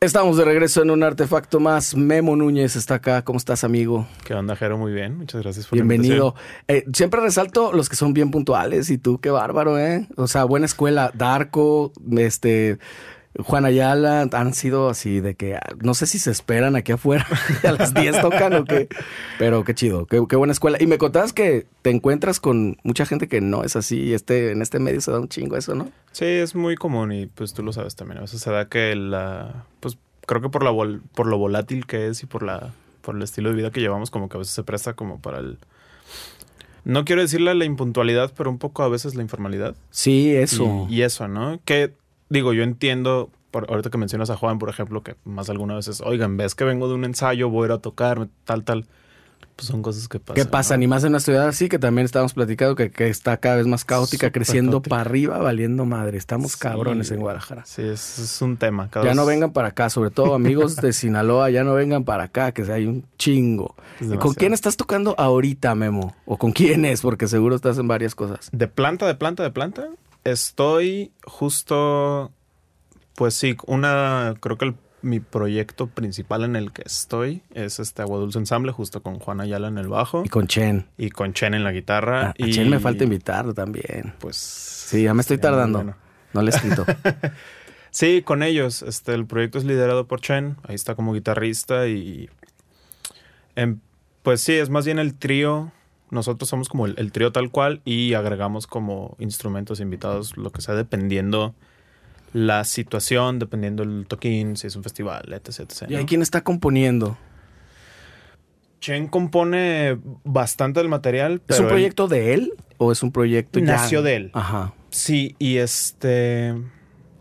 Estamos de regreso en un artefacto más. Memo Núñez está acá. ¿Cómo estás, amigo? ¿Qué onda, Jero? Muy bien. Muchas gracias por Bienvenido. Eh, siempre resalto los que son bien puntuales. Y tú, qué bárbaro, ¿eh? O sea, buena escuela. Darko, este... Juan Ayala han sido así de que no sé si se esperan aquí afuera a las 10 tocan o qué, pero qué chido, qué, buena escuela. Y me contabas que te encuentras con mucha gente que no es así este en este medio se da un chingo eso, ¿no? Sí, es muy común y pues tú lo sabes también. A veces se da que la pues creo que por la por lo volátil que es y por la por el estilo de vida que llevamos como que a veces se presta como para el no quiero decirle la impuntualidad, pero un poco a veces la informalidad. Sí, eso. y eso, ¿no? Que digo, yo entiendo, por, ahorita que mencionas a Juan, por ejemplo, que más algunas veces, oigan, ves que vengo de un ensayo, voy a ir a tocar, tal, tal. Pues son cosas que pasan. ¿Qué pasa? Ni más en una ciudad así, que también estamos platicando que, está cada vez más caótica, creciendo para arriba, valiendo madre. Estamos cabrones en Guadalajara. Sí, es, un tema. ya no vengan para acá, sobre todo amigos de Sinaloa, ya no vengan para acá, que hay un chingo. ¿Y con quién estás tocando ahorita, Memo? ¿O con quién es? Porque seguro estás en varias cosas. De planta, de planta, de planta. Estoy justo pues sí, una, creo que mi proyecto principal en el que estoy es este Agua Dulce Ensamble, justo con Juan Ayala en el bajo. Y con Chen. Y con Chen en la guitarra. A, y... Chen me falta invitarlo también. Pues. Sí, ya me estoy tardando. No le he escrito. sí, con ellos. Este, el proyecto es liderado por Chen. Ahí está como guitarrista y. pues sí, es más bien el trío. Nosotros somos como el, el trío tal cual y agregamos como instrumentos invitados, lo que sea, dependiendo la situación, dependiendo del toquín, si es un festival, etc. etc ¿Y hay quién está componiendo? Chen compone bastante del material. ¿Es un proyecto de él o es un proyecto Nació de él. Ajá. Sí, y este...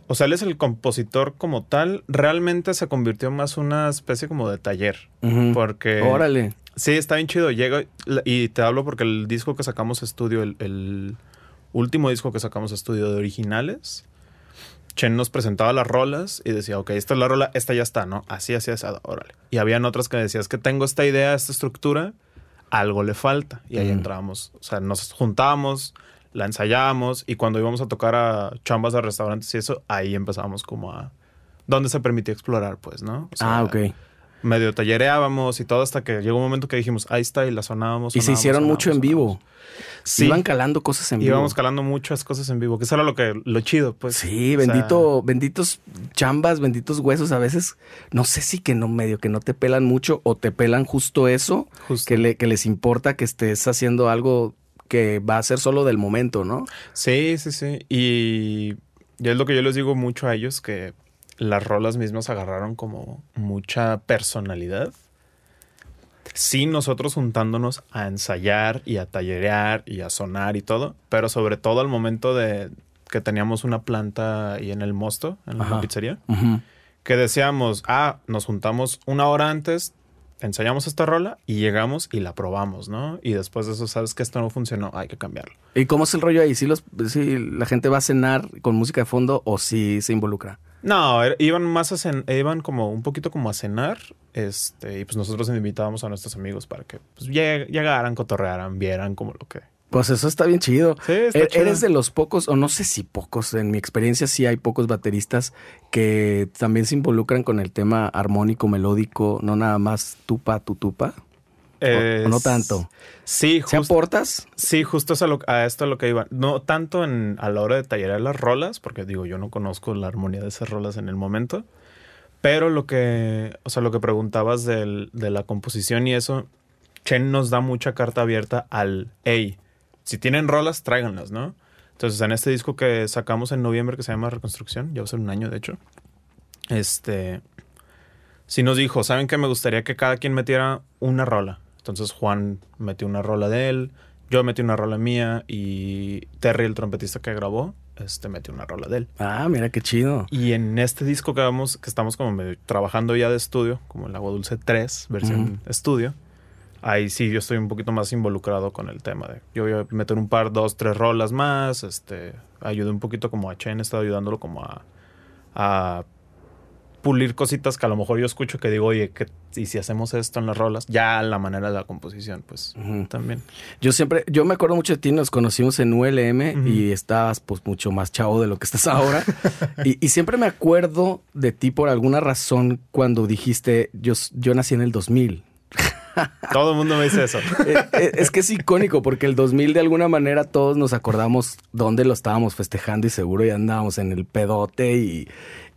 O sea, él es el compositor como tal. Realmente se convirtió más una especie como de taller. Porque... Órale. Sí, está bien chido. Llega y te hablo porque el disco que sacamos estudio, el, el último disco que sacamos estudio de originales, Chen nos presentaba las rolas y decía, ok, esta es la rola, esta ya está, ¿no? Así, así, así, órale. Y habían otras que decías que tengo esta idea, esta estructura, algo le falta. Y ahí entrábamos. O sea, nos juntábamos, la ensayábamos y cuando íbamos a tocar a chambas a restaurantes y eso, ahí empezábamos como a... Donde se permitía explorar, pues, ¿no? ah, ok medio tallereábamos y todo hasta que llegó un momento que dijimos, ahí está, y la sonábamos. y se hicieron mucho en vivo. Sí. Iban calando cosas en vivo. Íbamos calando muchas cosas en vivo, que eso era lo que, lo chido, pues. Sí, bendito, benditos chambas, benditos huesos. A veces, no sé si que no, medio que no te pelan mucho o te pelan justo eso, Que, le, que les importa que estés haciendo algo que va a ser solo del momento, ¿no? Sí, sí, sí. Y ya es lo que yo les digo mucho a ellos, que las rolas mismas agarraron como mucha personalidad. Sí, nosotros juntándonos a ensayar y a tallerear y a sonar y todo, pero sobre todo al momento de que teníamos una planta ahí en el mosto, en la pizzería, que decíamos, ah, nos juntamos una hora antes, ensayamos esta rola y llegamos y la probamos, ¿no? Y después de eso sabes que esto no funcionó, hay que cambiarlo. ¿Y cómo es el rollo ahí? ¿Si, los, si la gente va a cenar con música de fondo o si se involucra? No, er, iban más a cenar, iban como un poquito como a cenar, este, y pues nosotros invitábamos a nuestros amigos para que pues, llegaran, cotorrearan, vieran como lo que... Pues eso está bien chido. Sí, está e-, Eres de los pocos, o no sé si pocos, en mi experiencia sí hay pocos bateristas que también se involucran con el tema armónico, melódico, no nada más tupa, tu tupa no tanto? Sí, justo. ¿Se aportas? Sí, justo a, lo, a esto es lo que iba. No tanto en, a la hora de tallerar las rolas, porque digo, yo no conozco la armonía de esas rolas en el momento. Pero lo que, o sea, lo que preguntabas de la composición y eso, Chen nos da mucha carta abierta al, hey, si tienen rolas, tráiganlas, ¿no? Entonces, en este disco que sacamos en noviembre, que se llama Reconstrucción, ya va a ser un año, de hecho, este, sí nos dijo, ¿saben qué? Me gustaría que cada quien metiera una rola. Entonces Juan metió una rola de él, yo metí una rola mía y Terry, el trompetista que grabó, este metió una rola de él. Ah, mira qué chido. Y en este disco que vamos, que estamos como trabajando ya de estudio, como el Agua Dulce 3, versión estudio, ahí sí yo estoy un poquito más involucrado con el tema de yo voy a meter un par, dos, tres rolas más, este, ayudé un poquito como a Chen, he estado ayudándolo como a, a pulir cositas que a lo mejor yo escucho que digo, oye, que, y si hacemos esto en las rolas, ya la manera de la composición, pues también. Yo siempre, yo me acuerdo mucho de ti, nos conocimos en ULM y estabas pues mucho más chavo de lo que estás ahora. y, y, siempre me acuerdo de ti por alguna razón cuando dijiste, yo, yo nací en el 2000. Todo el mundo me dice eso. Eh, eh, es que es icónico porque el 2000 de alguna manera todos nos acordamos dónde lo estábamos festejando y seguro ya andábamos en el pedote y,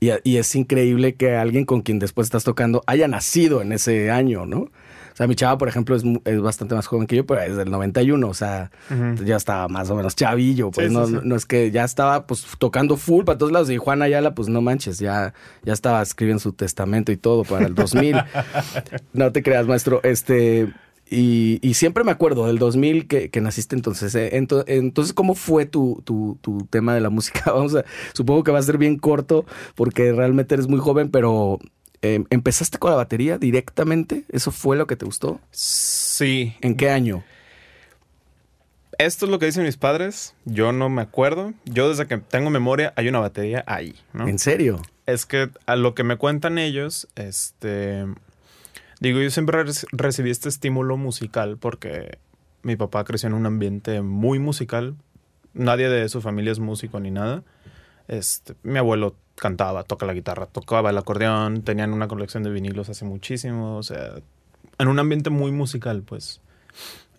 y, es increíble que alguien con quien después estás tocando haya nacido en ese año, ¿no? Sea, mi chava, por ejemplo, es, es bastante más joven que yo, pero es del 91, o sea, ya estaba más o menos chavillo, pues no, no es que ya estaba pues tocando full para todos lados y Juan Ayala, pues no manches, ya, ya estaba escribiendo su testamento y todo para el 2000. no te creas, maestro, este... Y, y, siempre me acuerdo del 2000 que, que naciste entonces. Eh, entonces, ¿cómo fue tu, tu, tu, tema de la música? Vamos a, supongo que va a ser bien corto porque realmente eres muy joven, pero Em, ¿Empezaste con la batería directamente? ¿Eso fue lo que te gustó? Sí. ¿En qué año? Esto es lo que dicen mis padres. Yo no me acuerdo. Yo desde que tengo memoria hay una batería ahí, ¿no? ¿En serio? Es que a lo que me cuentan ellos, este... Digo, yo siempre recibí este estímulo musical porque mi papá creció en un ambiente muy musical. Nadie de su familia es músico ni nada. Este, mi abuelo cantaba, toca la guitarra, tocaba el acordeón, tenían una colección de vinilos hace muchísimo, o sea, en un ambiente muy musical, pues.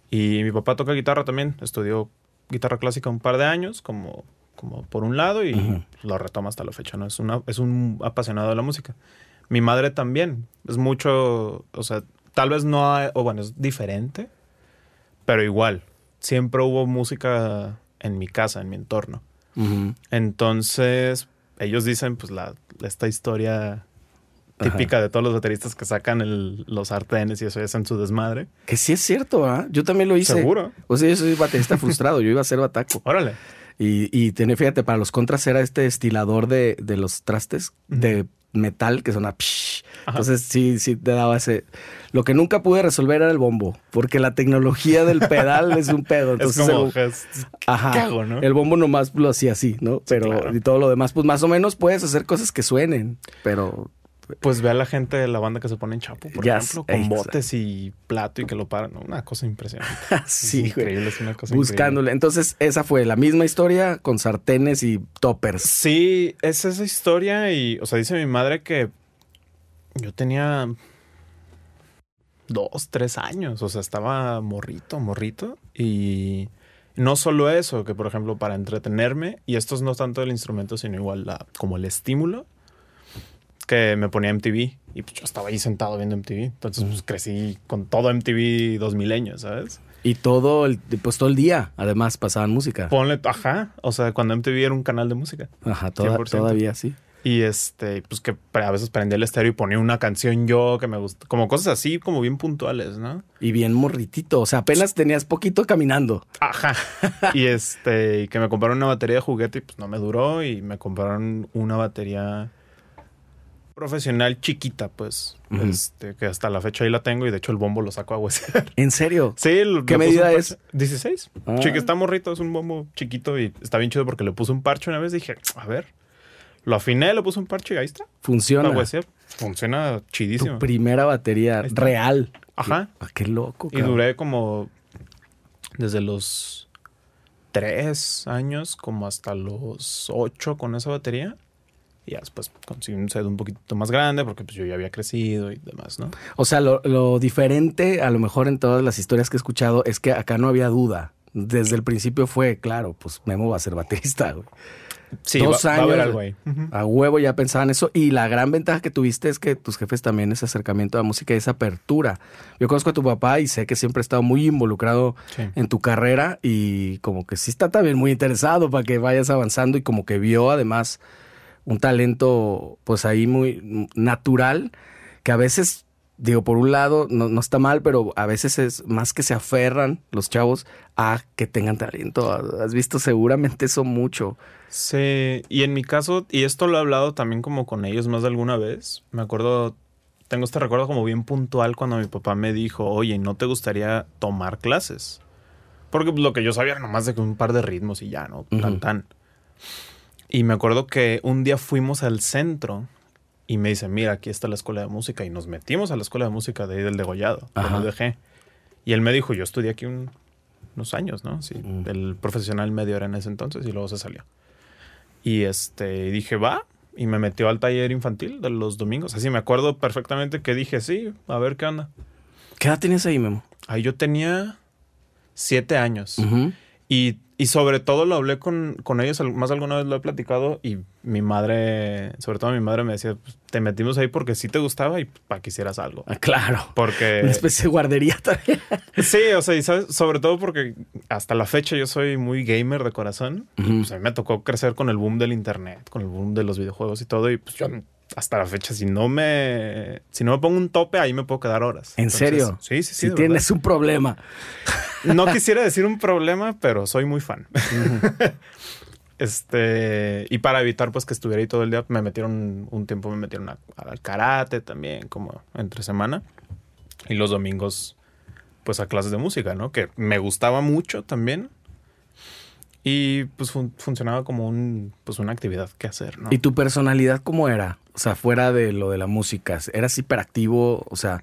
Y mi papá toca guitarra también, estudió guitarra clásica un par de años, como, como por un lado, y lo retoma hasta la fecha, ¿no? Es, una, es un apasionado de la música. Mi madre también, es mucho, o sea, tal vez no, hay, o bueno, es diferente, pero igual, siempre hubo música en mi casa, en mi entorno. Entonces, ellos dicen, pues, la, esta historia típica de todos los bateristas que sacan el, los sartenes y eso es en su desmadre. Que sí es cierto, ¿ah? Yo también lo hice. Seguro. O sea, yo soy baterista frustrado, yo iba a ser bataco. Órale. Y, y fíjate, para los contras era este estilador de, de los trastes de metal que suena psh. Entonces sí, sí te daba ese. Lo que nunca pude resolver era el bombo, porque la tecnología del pedal es un pedo. Entonces, es como, el, ajá, ¿no? El bombo nomás lo hacía así, ¿no? Pero y todo lo demás, pues más o menos puedes hacer cosas que suenen, pero pues ve a la gente de la banda que se pone en chapo, por ejemplo, con botes y plato y que lo paran. Una cosa impresionante. sí, increíble, es una cosa Buscándole. Entonces, esa fue la misma historia con sartenes y toppers. Sí, es esa historia y, o sea, dice mi madre que yo tenía dos, tres años. O sea, estaba morrito, morrito. Y no solo eso, que por ejemplo, para entretenerme, y esto es no tanto el instrumento, sino igual la, como el estímulo que me ponía MTV y pues yo estaba ahí sentado viendo MTV. Entonces, pues crecí con todo MTV 2000 años, ¿sabes? Y todo el, pues todo el día, además, pasaban música. Ponle, ajá. O sea, cuando MTV era un canal de música. Ajá, todavía sí. Y este, pues que a veces prendía el estéreo y ponía una canción yo que me gusta. Como cosas así, como bien puntuales, ¿no? Y bien morritito. O sea, apenas tenías poquito caminando. Ajá. y este, y que me compraron una batería de juguete y pues no me duró. Y me compraron una batería profesional chiquita, pues. Este, que hasta la fecha ahí la tengo y de hecho el bombo lo saco a huesear. ¿En serio? Sí. ¿Qué medida es? 16. Ah. está morrito, es un bombo chiquito y está bien chido porque le puse un parche una vez. Dije, a ver. Lo afiné, le puse un parche y ahí está. Funciona. Funciona chidísimo. Tu primera batería real. Ajá. Ah, qué loco. Y duré como desde los tres años como hasta los ocho con esa batería. Y después conseguí un set un poquito más grande porque pues yo ya había crecido y demás, ¿no? O sea, lo, lo diferente a lo mejor en todas las historias que he escuchado es que acá no había duda. Desde el principio fue, claro, pues Memo va a ser baterista, güey. Sí, Dos años, a, algo ahí. a huevo ya pensaban eso. Y la gran ventaja que tuviste es que tus jefes también ese acercamiento a la música y esa apertura. Yo conozco a tu papá y sé que siempre ha estado muy involucrado en tu carrera y como que sí está también muy interesado para que vayas avanzando y como que vio además un talento pues ahí muy natural que a veces digo, por un lado, no, no, está mal, pero a veces es más que se aferran los chavos a que tengan talento. Has visto seguramente eso mucho. Sí, y en mi caso, y esto lo he hablado también como con ellos más de alguna vez, me acuerdo, tengo este recuerdo como bien puntual cuando mi papá me dijo, oye, ¿no te gustaría tomar clases? Porque lo que yo sabía era nomás de que un par de ritmos y ya, ¿no? Tan, tan. Y me acuerdo que un día fuimos al centro Y me dice, mira, aquí está la escuela de música. Y nos metimos a la escuela de música de ahí del degollado, Ajá. del UDG. Y él me dijo, yo estudié aquí un- unos años, ¿no? Sí, Mm. el profesional medio era en ese entonces y luego se salió. Y este, dije, va. Y me metió al taller infantil de los domingos. Así me acuerdo perfectamente que dije, sí, a ver qué onda. ¿Qué edad tenías ahí, Memo? Ahí yo tenía siete años. Ujú. Y, y sobre todo lo hablé con, con ellos, más alguna vez lo he platicado y mi madre, sobre todo mi madre me decía, pues, te metimos ahí porque sí te gustaba y para que hicieras algo. Ah, claro. Porque... Una especie de guardería también. Sí, o sea, y sabes, sobre todo porque hasta la fecha yo soy muy gamer de corazón. Ujú. Pues a mí me tocó crecer con el boom del internet, con el boom de los videojuegos y todo. Y pues yo hasta la fecha, si no me, si no me pongo un tope, ahí me puedo quedar horas. ¿En Entonces, serio? Sí, sí, sí. Si tienes un problema. No quisiera decir un problema, pero soy muy fan. Este, y para evitar pues que estuviera ahí todo el día, me metieron un tiempo, me metieron a- al karate también, como entre semana. Y los domingos, pues a clases de música, ¿no? Que me gustaba mucho también. Y pues fun- funcionaba como un, pues una actividad que hacer, ¿no? ¿Y tu personalidad cómo era? O sea, fuera de lo de la música. ¿Eras hiperactivo? O sea,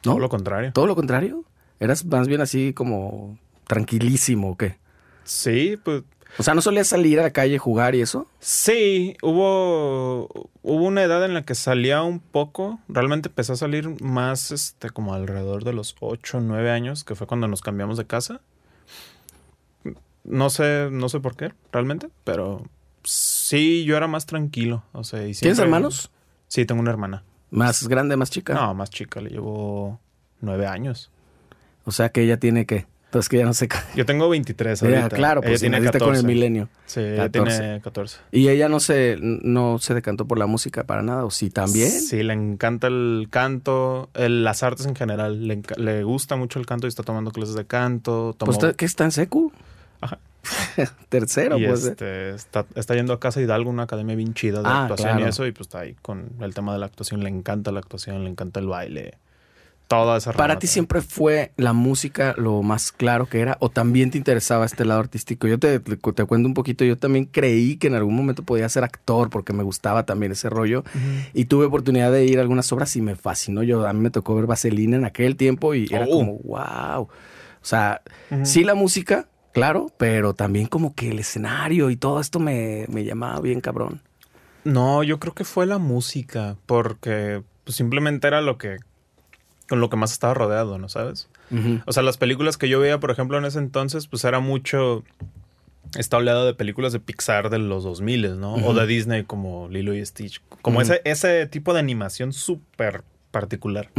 Todo ¿no? lo contrario. ¿Todo lo contrario? ¿Eras más bien así como tranquilísimo o qué? Sí, pues O sea, ¿no solías salir a la calle, jugar y eso? Sí, hubo, hubo una edad en la que salía un poco. Realmente empecé a salir más, este, como alrededor de los 8 o 9 años, que fue cuando nos cambiamos de casa. No sé, no sé por qué, realmente, pero sí, yo era más tranquilo. O sea, y ¿Tienes hermanos? Sí, tengo una hermana. ¿Más grande, más chica? No, más chica, le llevo 9 años. O sea, que ella tiene qué. Entonces que ya no sé. Yo tengo 23 Ella, ahorita. claro, Ella pues si tiene naciste 14. con el milenio. Sí, ella 14. tiene 14. Y ella no se, no se decantó por la música para nada, o sí también. Sí, le encanta el canto, el- las artes en general. Le, le gusta mucho el canto y está tomando clases de canto. Tomó, Pues, ¿qué está en secu? Ajá. Tercero, y pues. este, está, está yendo a Casa Hidalgo, una academia bien chida de Ah, actuación claro. y eso. Y pues está ahí con el tema de la actuación. Le encanta la actuación, le encanta el baile. Toda esa ¿Para ti siempre fue la música lo más claro que era? ¿O también te interesaba este lado artístico? Yo te, te, te cuento un poquito. Yo también creí que en algún momento podía ser actor porque me gustaba también ese rollo. Y tuve oportunidad de ir a algunas obras y me fascinó. Yo, a mí me tocó ver Vaselina en aquel tiempo y era Oh. como, wow. O sea, sí la música, claro, pero también como que el escenario y todo esto me, me llamaba bien cabrón. No, yo creo que fue la música, porque pues, simplemente era lo que con lo que más estaba rodeado, ¿no sabes? O sea, las películas que yo veía, por ejemplo, en ese entonces, pues era mucho esta oleada de películas de Pixar de los 2000, ¿no? O de Disney como Lilo y Stitch. Como ese, ese tipo de animación súper particular.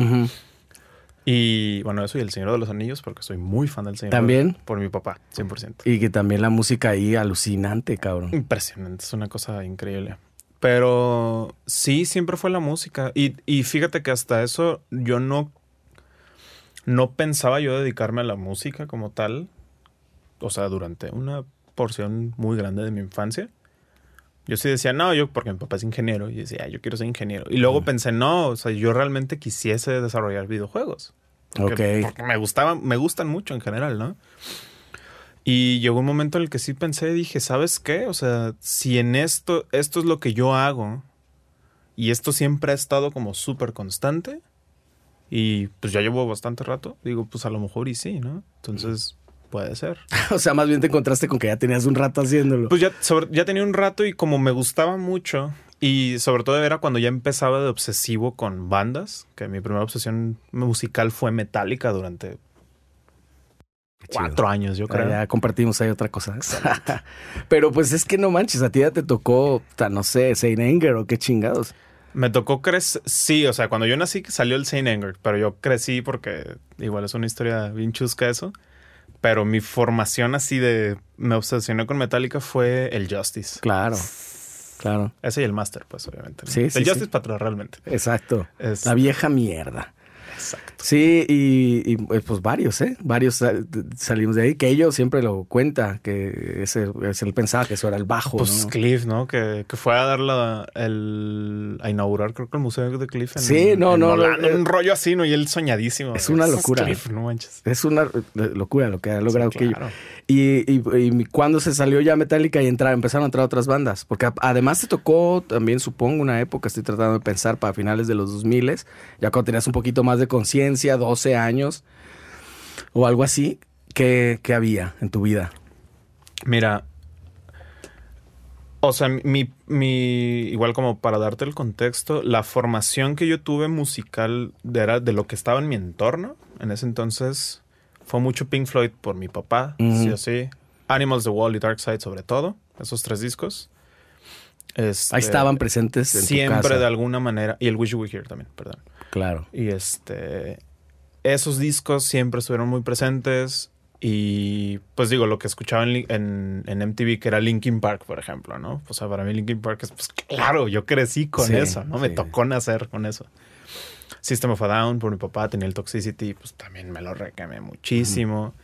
Y bueno, eso y El Señor de los Anillos, porque soy muy fan del Señor. ¿También? Por mi papá, 100%. Y que también la música ahí alucinante, cabrón. Impresionante, es una cosa increíble. Pero sí, siempre fue la música. Y, y fíjate que hasta eso yo no, no pensaba yo dedicarme a la música como tal. O sea, durante una porción muy grande de mi infancia. Yo sí decía, no, yo, porque mi papá es ingeniero, y decía, "Ah, yo quiero ser ingeniero. Y luego pensé, no, o sea, yo realmente quisiese desarrollar videojuegos. Porque, Ok. porque me gustaban, me gustan mucho en general, ¿no? Y llegó un momento en el que sí pensé, dije, ¿sabes qué? O sea, si en esto, esto es lo que yo hago, y esto siempre ha estado como súper constante, y pues ya llevo bastante rato, digo, pues a lo mejor y sí, ¿no? Entonces, puede ser. O sea, más bien te encontraste con que ya tenías un rato haciéndolo. Pues ya, sobre- ya tenía un rato y como me gustaba mucho, y sobre todo era cuando ya empezaba de obsesivo con bandas, que mi primera obsesión musical fue Metallica durante cuatro años, yo creo. Ya compartimos ahí otra cosa. Pero pues es que no manches, a ti ya te tocó, no sé, Saint Anger o qué chingados. Me tocó crecer, sí, o sea, cuando yo nací salió el Saint Anger, pero yo crecí porque igual es una historia bien chusca eso. Pero mi formación así de me obsesioné con Metallica fue el Justice. Claro, claro, Ese y el Master, pues obviamente. ¿no? Sí, sí, el sí. Justice para atrás realmente. exacto. Es- La vieja mierda. Exacto. Sí, y, y, pues varios, ¿eh? Varios sal- salimos de ahí, que ellos siempre lo cuenta, que ese, ese- él pensaba que eso era el bajo, Pues ¿no? Cliff, ¿no? Que, que fue a dar la, el, a inaugurar, creo que el museo de Cliff. En, Sí, no, en no, Holanda, eh, un rollo así, ¿no? Y él soñadísimo. Es una locura. Cliff, no manches. Es una locura lo que ha logrado Sí, que. Y, y, y cuando se salió ya Metallica y entra- empezaron a entrar otras bandas, porque además te tocó también, supongo, una época, estoy tratando de pensar, para finales de los 2000, ya cuando tenías un poquito más de conciencia, 12 años o algo así, ¿qué, qué había en tu vida? Mira, o sea, mi, mi, igual como para darte el contexto, la formación que yo tuve musical de, era de lo que estaba en mi entorno, en ese entonces fue mucho Pink Floyd por mi papá, sí o sí. Animals the Wall y Dark Side sobre todo, esos tres discos. Este, Ahí estaban presentes en tu siempre casa. de alguna manera, y el Wish You Were Here también, perdón. Claro. Y este. Esos discos siempre estuvieron muy presentes. Y pues digo, lo que escuchaba en, en, en MTV, que era Linkin Park, por ejemplo, ¿no? O sea, para mí Linkin Park es, pues claro, yo crecí con Sí, eso, ¿no? Me tocó nacer con eso. System of a Down, por mi papá tenía el Toxicity, pues también me lo recamé muchísimo.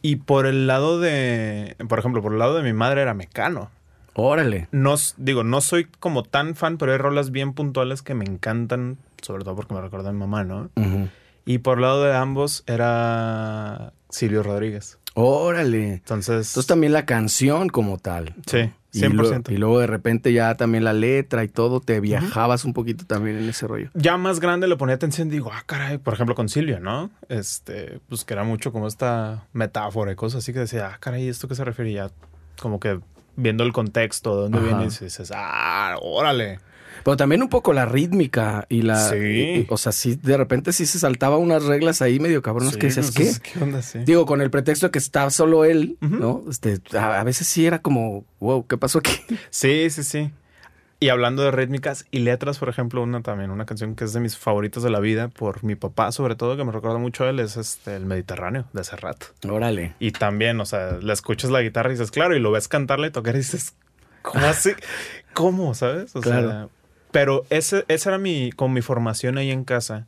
Y por el lado de, por ejemplo, por el lado de mi madre era Mecano. Órale. No, digo, no soy como tan fan, pero hay rolas bien puntuales que me encantan, sobre todo porque me recuerdan a mi mamá, ¿no? Y por lado de ambos era Silvio Rodríguez. Órale. Entonces, Entonces también la canción como tal. sí, Y, lo- 100%. y luego de repente ya también la letra y todo, te viajabas un poquito también en ese rollo. ya más grande le ponía atención, digo, ah, caray, por ejemplo con Silvio, ¿no? Este, pues que era mucho como esta metáfora y cosas así que decía, ah, caray, ¿esto qué se refiere? Ya como que viendo el contexto, de dónde Ajá. viene, y dices, ah, órale. Pero también un poco la rítmica y la... Sí. y- o sea, sí, de repente sí se saltaba unas reglas ahí medio cabronas Sí, que dices, no ¿qué? sé, ¿Qué onda? Sí. Digo, con el pretexto de que estaba solo él. ¿no? Este, a, a veces sí era como, wow, ¿qué pasó aquí? Sí, sí, sí. Y hablando de rítmicas y letras, por ejemplo, una también, una canción que es de mis favoritas de la vida, por mi papá, sobre todo, que me recuerda mucho a él, es este, El Mediterráneo, de Serrat. Órale. Y también, o sea, le escuchas la guitarra y dices, claro, y lo ves cantarle y tocar y dices, ¿cómo así? ¿Cómo, sabes? O Claro. sea, pero ese, esa era mi, como mi formación ahí en casa.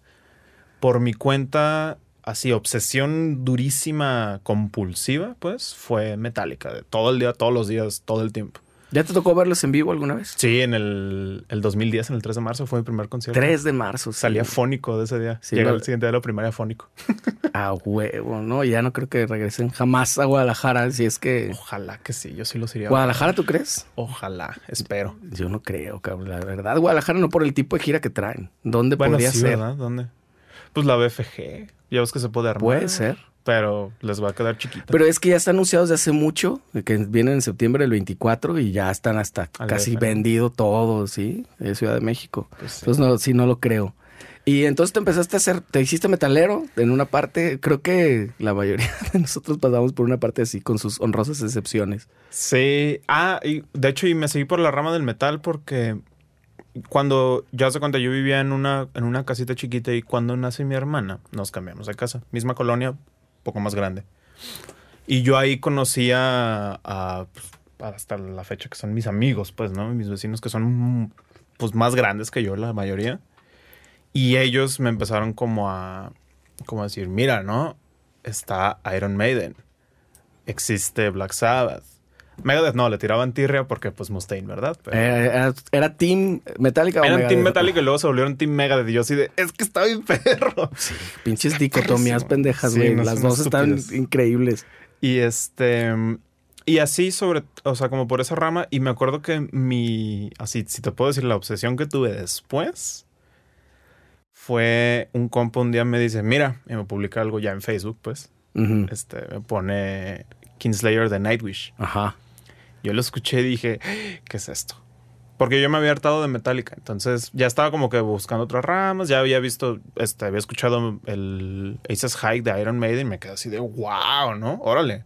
Por mi cuenta, así, obsesión durísima, compulsiva, pues, fue metálica, todo el día, todos los días, todo el tiempo. ¿Ya te tocó verlos en vivo alguna vez? Sí, en el, el 2010, en el 3 de marzo, fue mi primer concierto. 3 de marzo. sí. Salía fónico de ese día. Sí, Llega el siguiente día de la primaria fónico. A huevo, ¿no? Ya no creo que regresen jamás a Guadalajara, si es que... Ojalá que sí, yo sí los iría. ¿Guadalajara tú crees? Ojalá, espero. Yo no creo, cabrón. La verdad, Guadalajara no por el tipo de gira que traen. ¿Dónde Bueno, podría sí, ser? ¿verdad? ¿Dónde? Pues la BFG. Ya ves que se puede armar. Puede ser. Pero les va a quedar chiquita. Pero es que ya está anunciado desde hace mucho, que vienen en septiembre del 24 y ya están hasta Al casi DF. vendido todo, ¿sí? De Ciudad de México. Pues sí. Entonces, no, sí, no lo creo. Y entonces te empezaste a hacer, te hiciste metalero en una parte, creo que la mayoría de nosotros pasamos por una parte así, con sus honrosas excepciones. Sí. Ah, y de hecho, y me seguí por la rama del metal porque cuando, ya se cuenta, yo vivía en una, en una casita chiquita y cuando nace mi hermana, nos cambiamos de casa. Misma colonia, poco más grande. Y yo ahí conocí pues, hasta la fecha que son mis amigos, pues, ¿no? Mis vecinos que son, pues, más grandes que yo, la mayoría. Y ellos me empezaron como a, como a decir, mira, ¿no? Está Iron Maiden. Existe Black Sabbath. Megadeth no, le tiraban tirria porque pues Mustaine, ¿verdad? Pero- Eh, Era, era Team Metallica eran Megadeth? Team Metallica y luego se volvieron Team Megadeth. Y yo así de, es que está bien perro. Pinches dicotomías pendejas, Sí, güey. no, Las dos están increíbles. Y este. Y así sobre. O sea, como por esa rama. Y me acuerdo que mi. Así, si te puedo decir, la obsesión que tuve después. Fue un compa un día me dice, mira, y me publica algo ya en Facebook, pues. Este, me pone Kingslayer de Nightwish. Ajá. Yo lo escuché y dije, ¿qué es esto? Porque yo me había hartado de Metallica. Entonces ya estaba como que buscando otras ramas. Ya había visto, este, había escuchado el Aces High de Iron Maiden y me quedé así de wow, ¿no? Órale.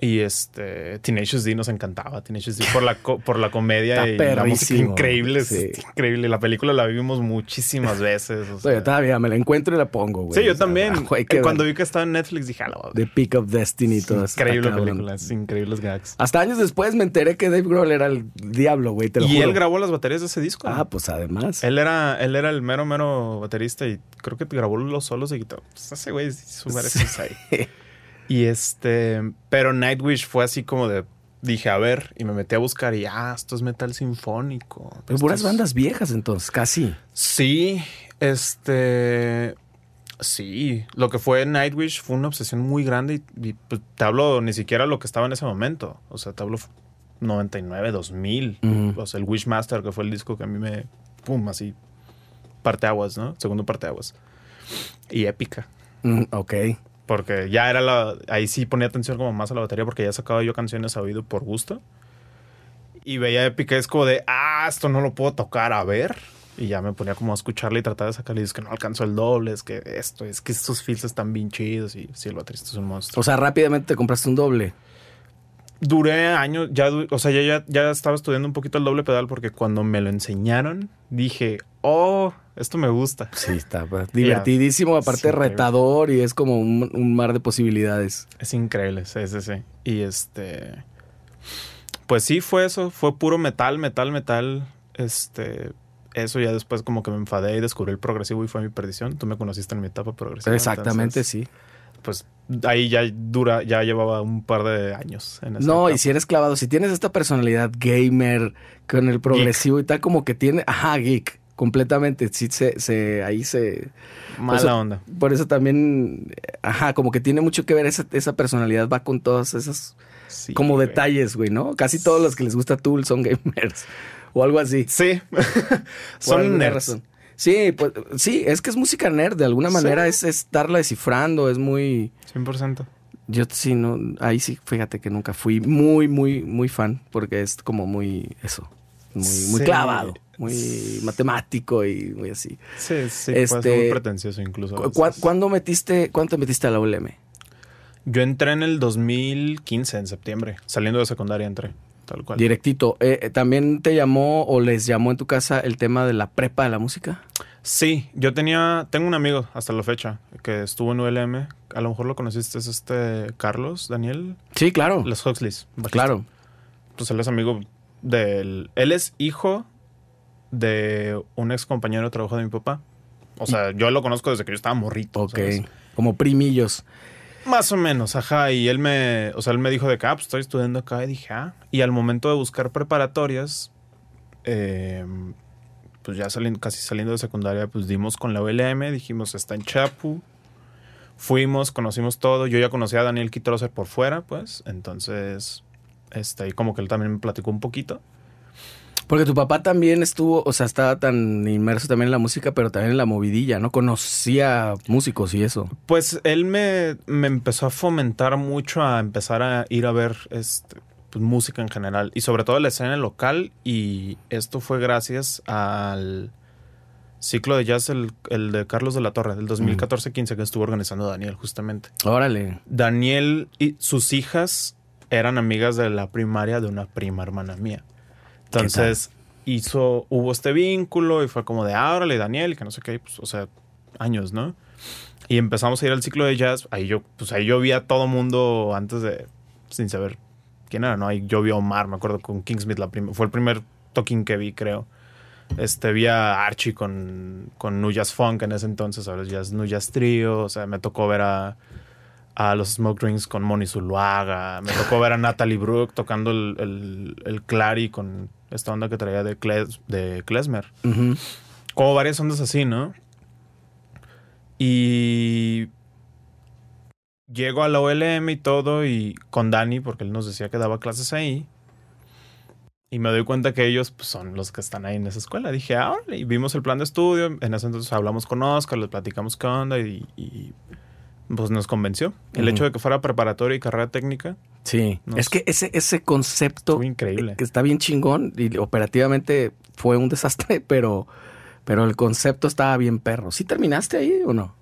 Y este, Tenacious D nos encantaba. Tenacious D por la, co- por la comedia y la música increíble. es sí. increíble. La película la vimos muchísimas veces. o sea. Oye, todavía me la encuentro y la pongo, güey. sí, yo O sea, también. güey, Cuando ver. vi que estaba en Netflix dije, "A la The Peak of Destiny todo. Increíble película, es increíbles gags. Hasta años después me enteré que Dave Grohl era el diablo, güey, te lo Y juro. él grabó las baterías de ese disco. Ah, pues además. Él era, él era el mero, mero baterista y creo que grabó los solos de guitarra. Pues ese güey varias cosas ahí. Y este, pero Nightwish fue así como de, dije, a ver, y me metí a buscar y, ah, esto es metal sinfónico. Pero puras es- bandas viejas entonces, casi. Sí, este, sí, lo que fue Nightwish fue una obsesión muy grande y, y, pues, te hablo ni siquiera lo que estaba en ese momento. O sea, te hablo 99, 2000. Ujú. O sea, el Wishmaster, que fue el disco que a mí me, pum, así, parteaguas, ¿no? Segundo parteaguas. Y épica. Mm, ok. Porque ya era la. Ahí sí ponía atención como más a la batería porque ya sacaba yo canciones a oído por gusto. Y veía épica, es como de, ah, esto no lo puedo tocar, a ver. Y ya me ponía como a escucharla y trataba de sacarle. Y es que no alcanzó el doble, es que esto, es que estos filtros están bien chidos. Y sí, el baterista es un monstruo. O sea, rápidamente te compraste un doble. Duré años, ya, o sea, ya, ya, ya estaba estudiando un poquito el doble pedal porque cuando me lo enseñaron, dije, oh, esto me gusta. Sí, está divertidísimo, aparte Sí, retador y es como un, un mar de posibilidades. Es increíble, sí, sí, sí. Y este. Pues sí, fue eso. Fue puro metal, metal, metal. Este. Eso ya después como que me enfadé y descubrí el progresivo y fue mi perdición. Tú me conociste en mi etapa progresiva. Exactamente, entonces, sí. Pues ahí ya dura, ya llevaba un par de años en esa No, y si eres clavado, si tienes esta personalidad gamer con el progresivo y tal, como que tiene, ajá, geek, completamente. Sí, se, se, ahí se. Mala o sea, onda. Por eso también, ajá, como que tiene mucho que ver esa, esa personalidad, va con todas esas Sí, como güey. detalles, güey, ¿no? Casi todos los que les gusta Tool son gamers o algo así. Sí. Son nerds. razón. Sí, pues sí, es que es música nerd, de alguna Sí. manera es es estarla descifrando, es muy... 100%. Yo sí, no, ahí sí, fíjate que nunca fui muy, muy, muy fan, porque es como muy, eso, muy, clavado, muy matemático y muy así. Sí, sí. Este, muy pretencioso incluso. a ¿Cu- cua- veces. ¿Cuándo metiste, cuándo te metiste a la ULM? Yo entré en el 2015, en septiembre. Saliendo de secundaria entré. Tal cual. Directito. Eh, eh, ¿También te llamó o les llamó en tu casa el tema de la prepa de la música? Sí, yo tenía, tengo un amigo hasta la fecha que estuvo en ULM. A lo mejor lo conociste, es este Carlos, Daniel, Sí, claro. Los Huxleys. Claro. Pues él es amigo del, él es hijo de un ex compañero de trabajo de mi papá. O sea, yo lo conozco desde que yo estaba morrito. Ok. ¿sabes? Como primillos. Más o menos, ajá. Y él me, o sea, él me dijo de que, ah, pues estoy estudiando acá. Y dije, ah. Y al momento de buscar preparatorias, eh, pues ya saliendo, casi saliendo de secundaria, pues dimos con la ULM, dijimos, está en Chapu. Fuimos, conocimos todo. Yo ya conocía a Daniel Kitroser por fuera, pues. Entonces, este, ahí como que él también me platicó un poquito. Porque tu papá también estuvo, o sea, estaba tan inmerso también en la música, pero también en la movidilla, ¿no? Conocía músicos y eso. Pues él me, me empezó a fomentar mucho a empezar a ir a ver este, pues, música en general y sobre todo la escena local y esto fue gracias al ciclo de jazz, el, el de Carlos de la Torre, del 2014-15 que estuvo organizando Daniel justamente. Órale. Daniel y sus hijas eran amigas de la primaria de una prima hermana mía. Entonces hizo, hubo este vínculo y fue como de, ah, órale, Daniel, que no sé qué, pues, o sea, años, ¿no? Y empezamos a ir al ciclo de jazz. Ahí yo, pues ahí yo vi a todo mundo antes de, sin saber quién era, ¿no? Ahí yo vi a Omar, me acuerdo, con Kingsmith, la fue el primer toquín que vi, creo. Este, vi a Archie con, con New Jazz Funk en ese entonces, ahora es New Jazz Trio, o sea, me tocó ver a, a los Smoke Rings con Moni Zuluaga, me tocó ver a Natalie Brooke tocando el, el, el clari con esta onda que traía de, Kles- de Klezmer. Ujú. Como varias ondas así, ¿no? Y llego a la OLM y todo y con Dani, porque él nos decía que daba clases ahí. Y me doy cuenta que ellos pues, son los que están ahí en esa escuela. Dije, ah, y vimos el plan de estudio. En ese entonces hablamos con Oscar, les platicamos qué onda y, y, pues nos convenció. El hecho de que fuera preparatoria y carrera técnica Sí. No es sé. que ese, ese concepto increíble. que está bien chingón y operativamente fue un desastre, pero, pero el concepto estaba bien perro. ¿Sí terminaste ahí o no?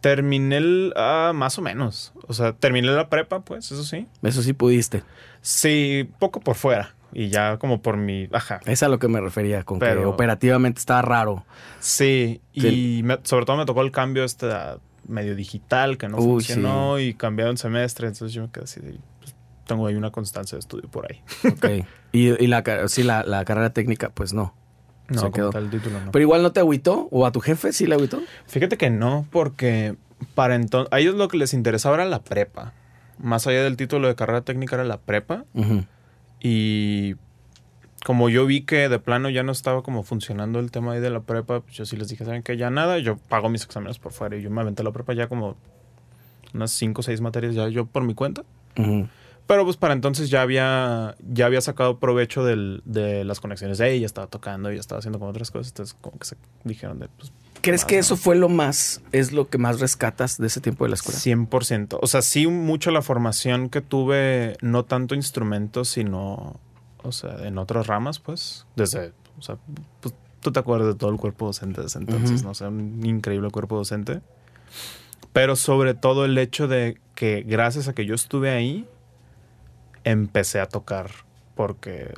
Terminé el, ah, más o menos. O sea, terminé la prepa, pues, eso sí. Eso sí pudiste. Sí, poco por fuera. Y ya como por mi. Ajá. Es a lo que me refería, con que operativamente estaba raro. Sí, y Sí. me- sobre todo me tocó el cambio este a medio digital que no funcionó y cambiaron semestre. Entonces yo me quedé así de. Tengo ahí una constancia de estudio por ahí. Ok. y, y la, sí, la, la carrera técnica, pues no. No, Se quedó. tal título no. Pero igual no te agüitó, o a tu jefe sí le agüitó. Fíjate que no, porque para entonces. A ellos lo que les interesaba era la prepa. Más allá del título de carrera técnica era la prepa. Y como yo vi que de plano ya no estaba como funcionando el tema ahí de la prepa, pues yo sí les dije, ¿saben qué? Ya nada, yo pago mis exámenes por fuera. Y yo me aventé la prepa ya como unas 5 o 6 materias ya yo por mi cuenta. Pero pues para entonces ya había, ya había sacado provecho del- de las conexiones de ella, estaba tocando y estaba haciendo como otras cosas. Entonces como que se dijeron de, pues, ¿Crees que eso fue lo más, es lo que más rescatas de ese tiempo de la escuela? 100%. O sea, sí mucho la formación que tuve, no tanto instrumentos, sino, o sea, en otras ramas, pues, desde, o sea, pues, tú te acuerdas de todo el cuerpo docente desde entonces, Ujú. ¿no? O sea, un increíble cuerpo docente. Pero sobre todo el hecho de que gracias a que yo estuve ahí, empecé a tocar, porque,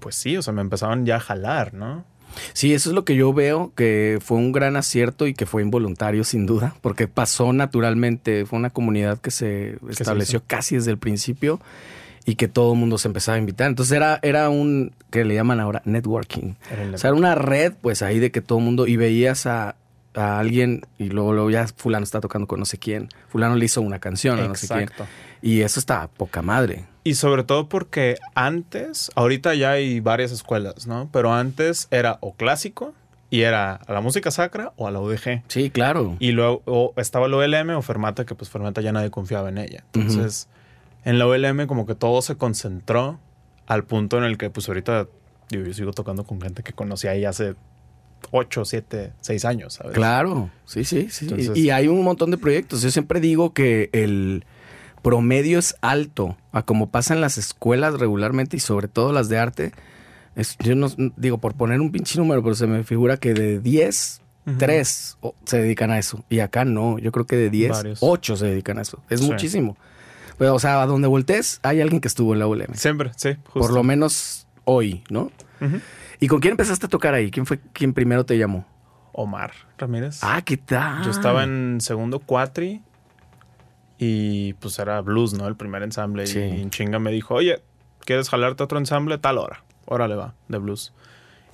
pues sí, o sea, me empezaban ya a jalar, ¿no? Sí, eso es lo que yo veo, que fue un gran acierto y que fue involuntario sin duda, porque pasó naturalmente, fue una comunidad que se se estableció hizo. casi desde el principio y que todo el mundo se empezaba a invitar. Entonces era, era un, que le llaman ahora networking. Era el- O sea, era una red, pues ahí de que todo el mundo, y veías a, a alguien y luego, luego ya fulano está tocando con no sé quién, fulano le hizo una canción a no sé quién. Exacto. Y eso está poca madre. Y sobre todo porque antes, ahorita ya hay varias escuelas, ¿no? Pero antes era o clásico y era a la música sacra o a la UDG. Sí, claro. Y luego o estaba la OLM o Fermata, que pues Fermata ya nadie confiaba en ella. Entonces, en la OLM como que todo se concentró al punto en el que pues ahorita digo, yo sigo tocando con gente que conocí ahí hace 8, 7, 6 años, ¿sabes? Claro, sí, sí, sí. Entonces- y, y hay un montón de proyectos. Yo siempre digo que el promedio es alto, a como pasa en las escuelas regularmente y sobre todo las de arte. Es, yo no digo por poner un pinche número, pero se me figura que de 10, Ujú. 3 o- se dedican a eso. Y acá no, yo creo que de 10, Varios. 8 se dedican a eso. Es Sí. muchísimo. Pero, o sea, a donde voltees, hay alguien que estuvo en la ULM. Siempre, sí. Justo. Por lo menos hoy, ¿no? Ujú. ¿Y con quién empezaste a tocar ahí? ¿Quién fue quien primero te llamó? Omar Ramírez. Ah, ¿qué tal? Yo estaba en segundo cuatri y pues era blues, ¿no? El primer ensamble. Sí. Y en chinga me dijo, oye, ¿quieres jalarte otro ensamble? Tal hora. Órale va, de blues.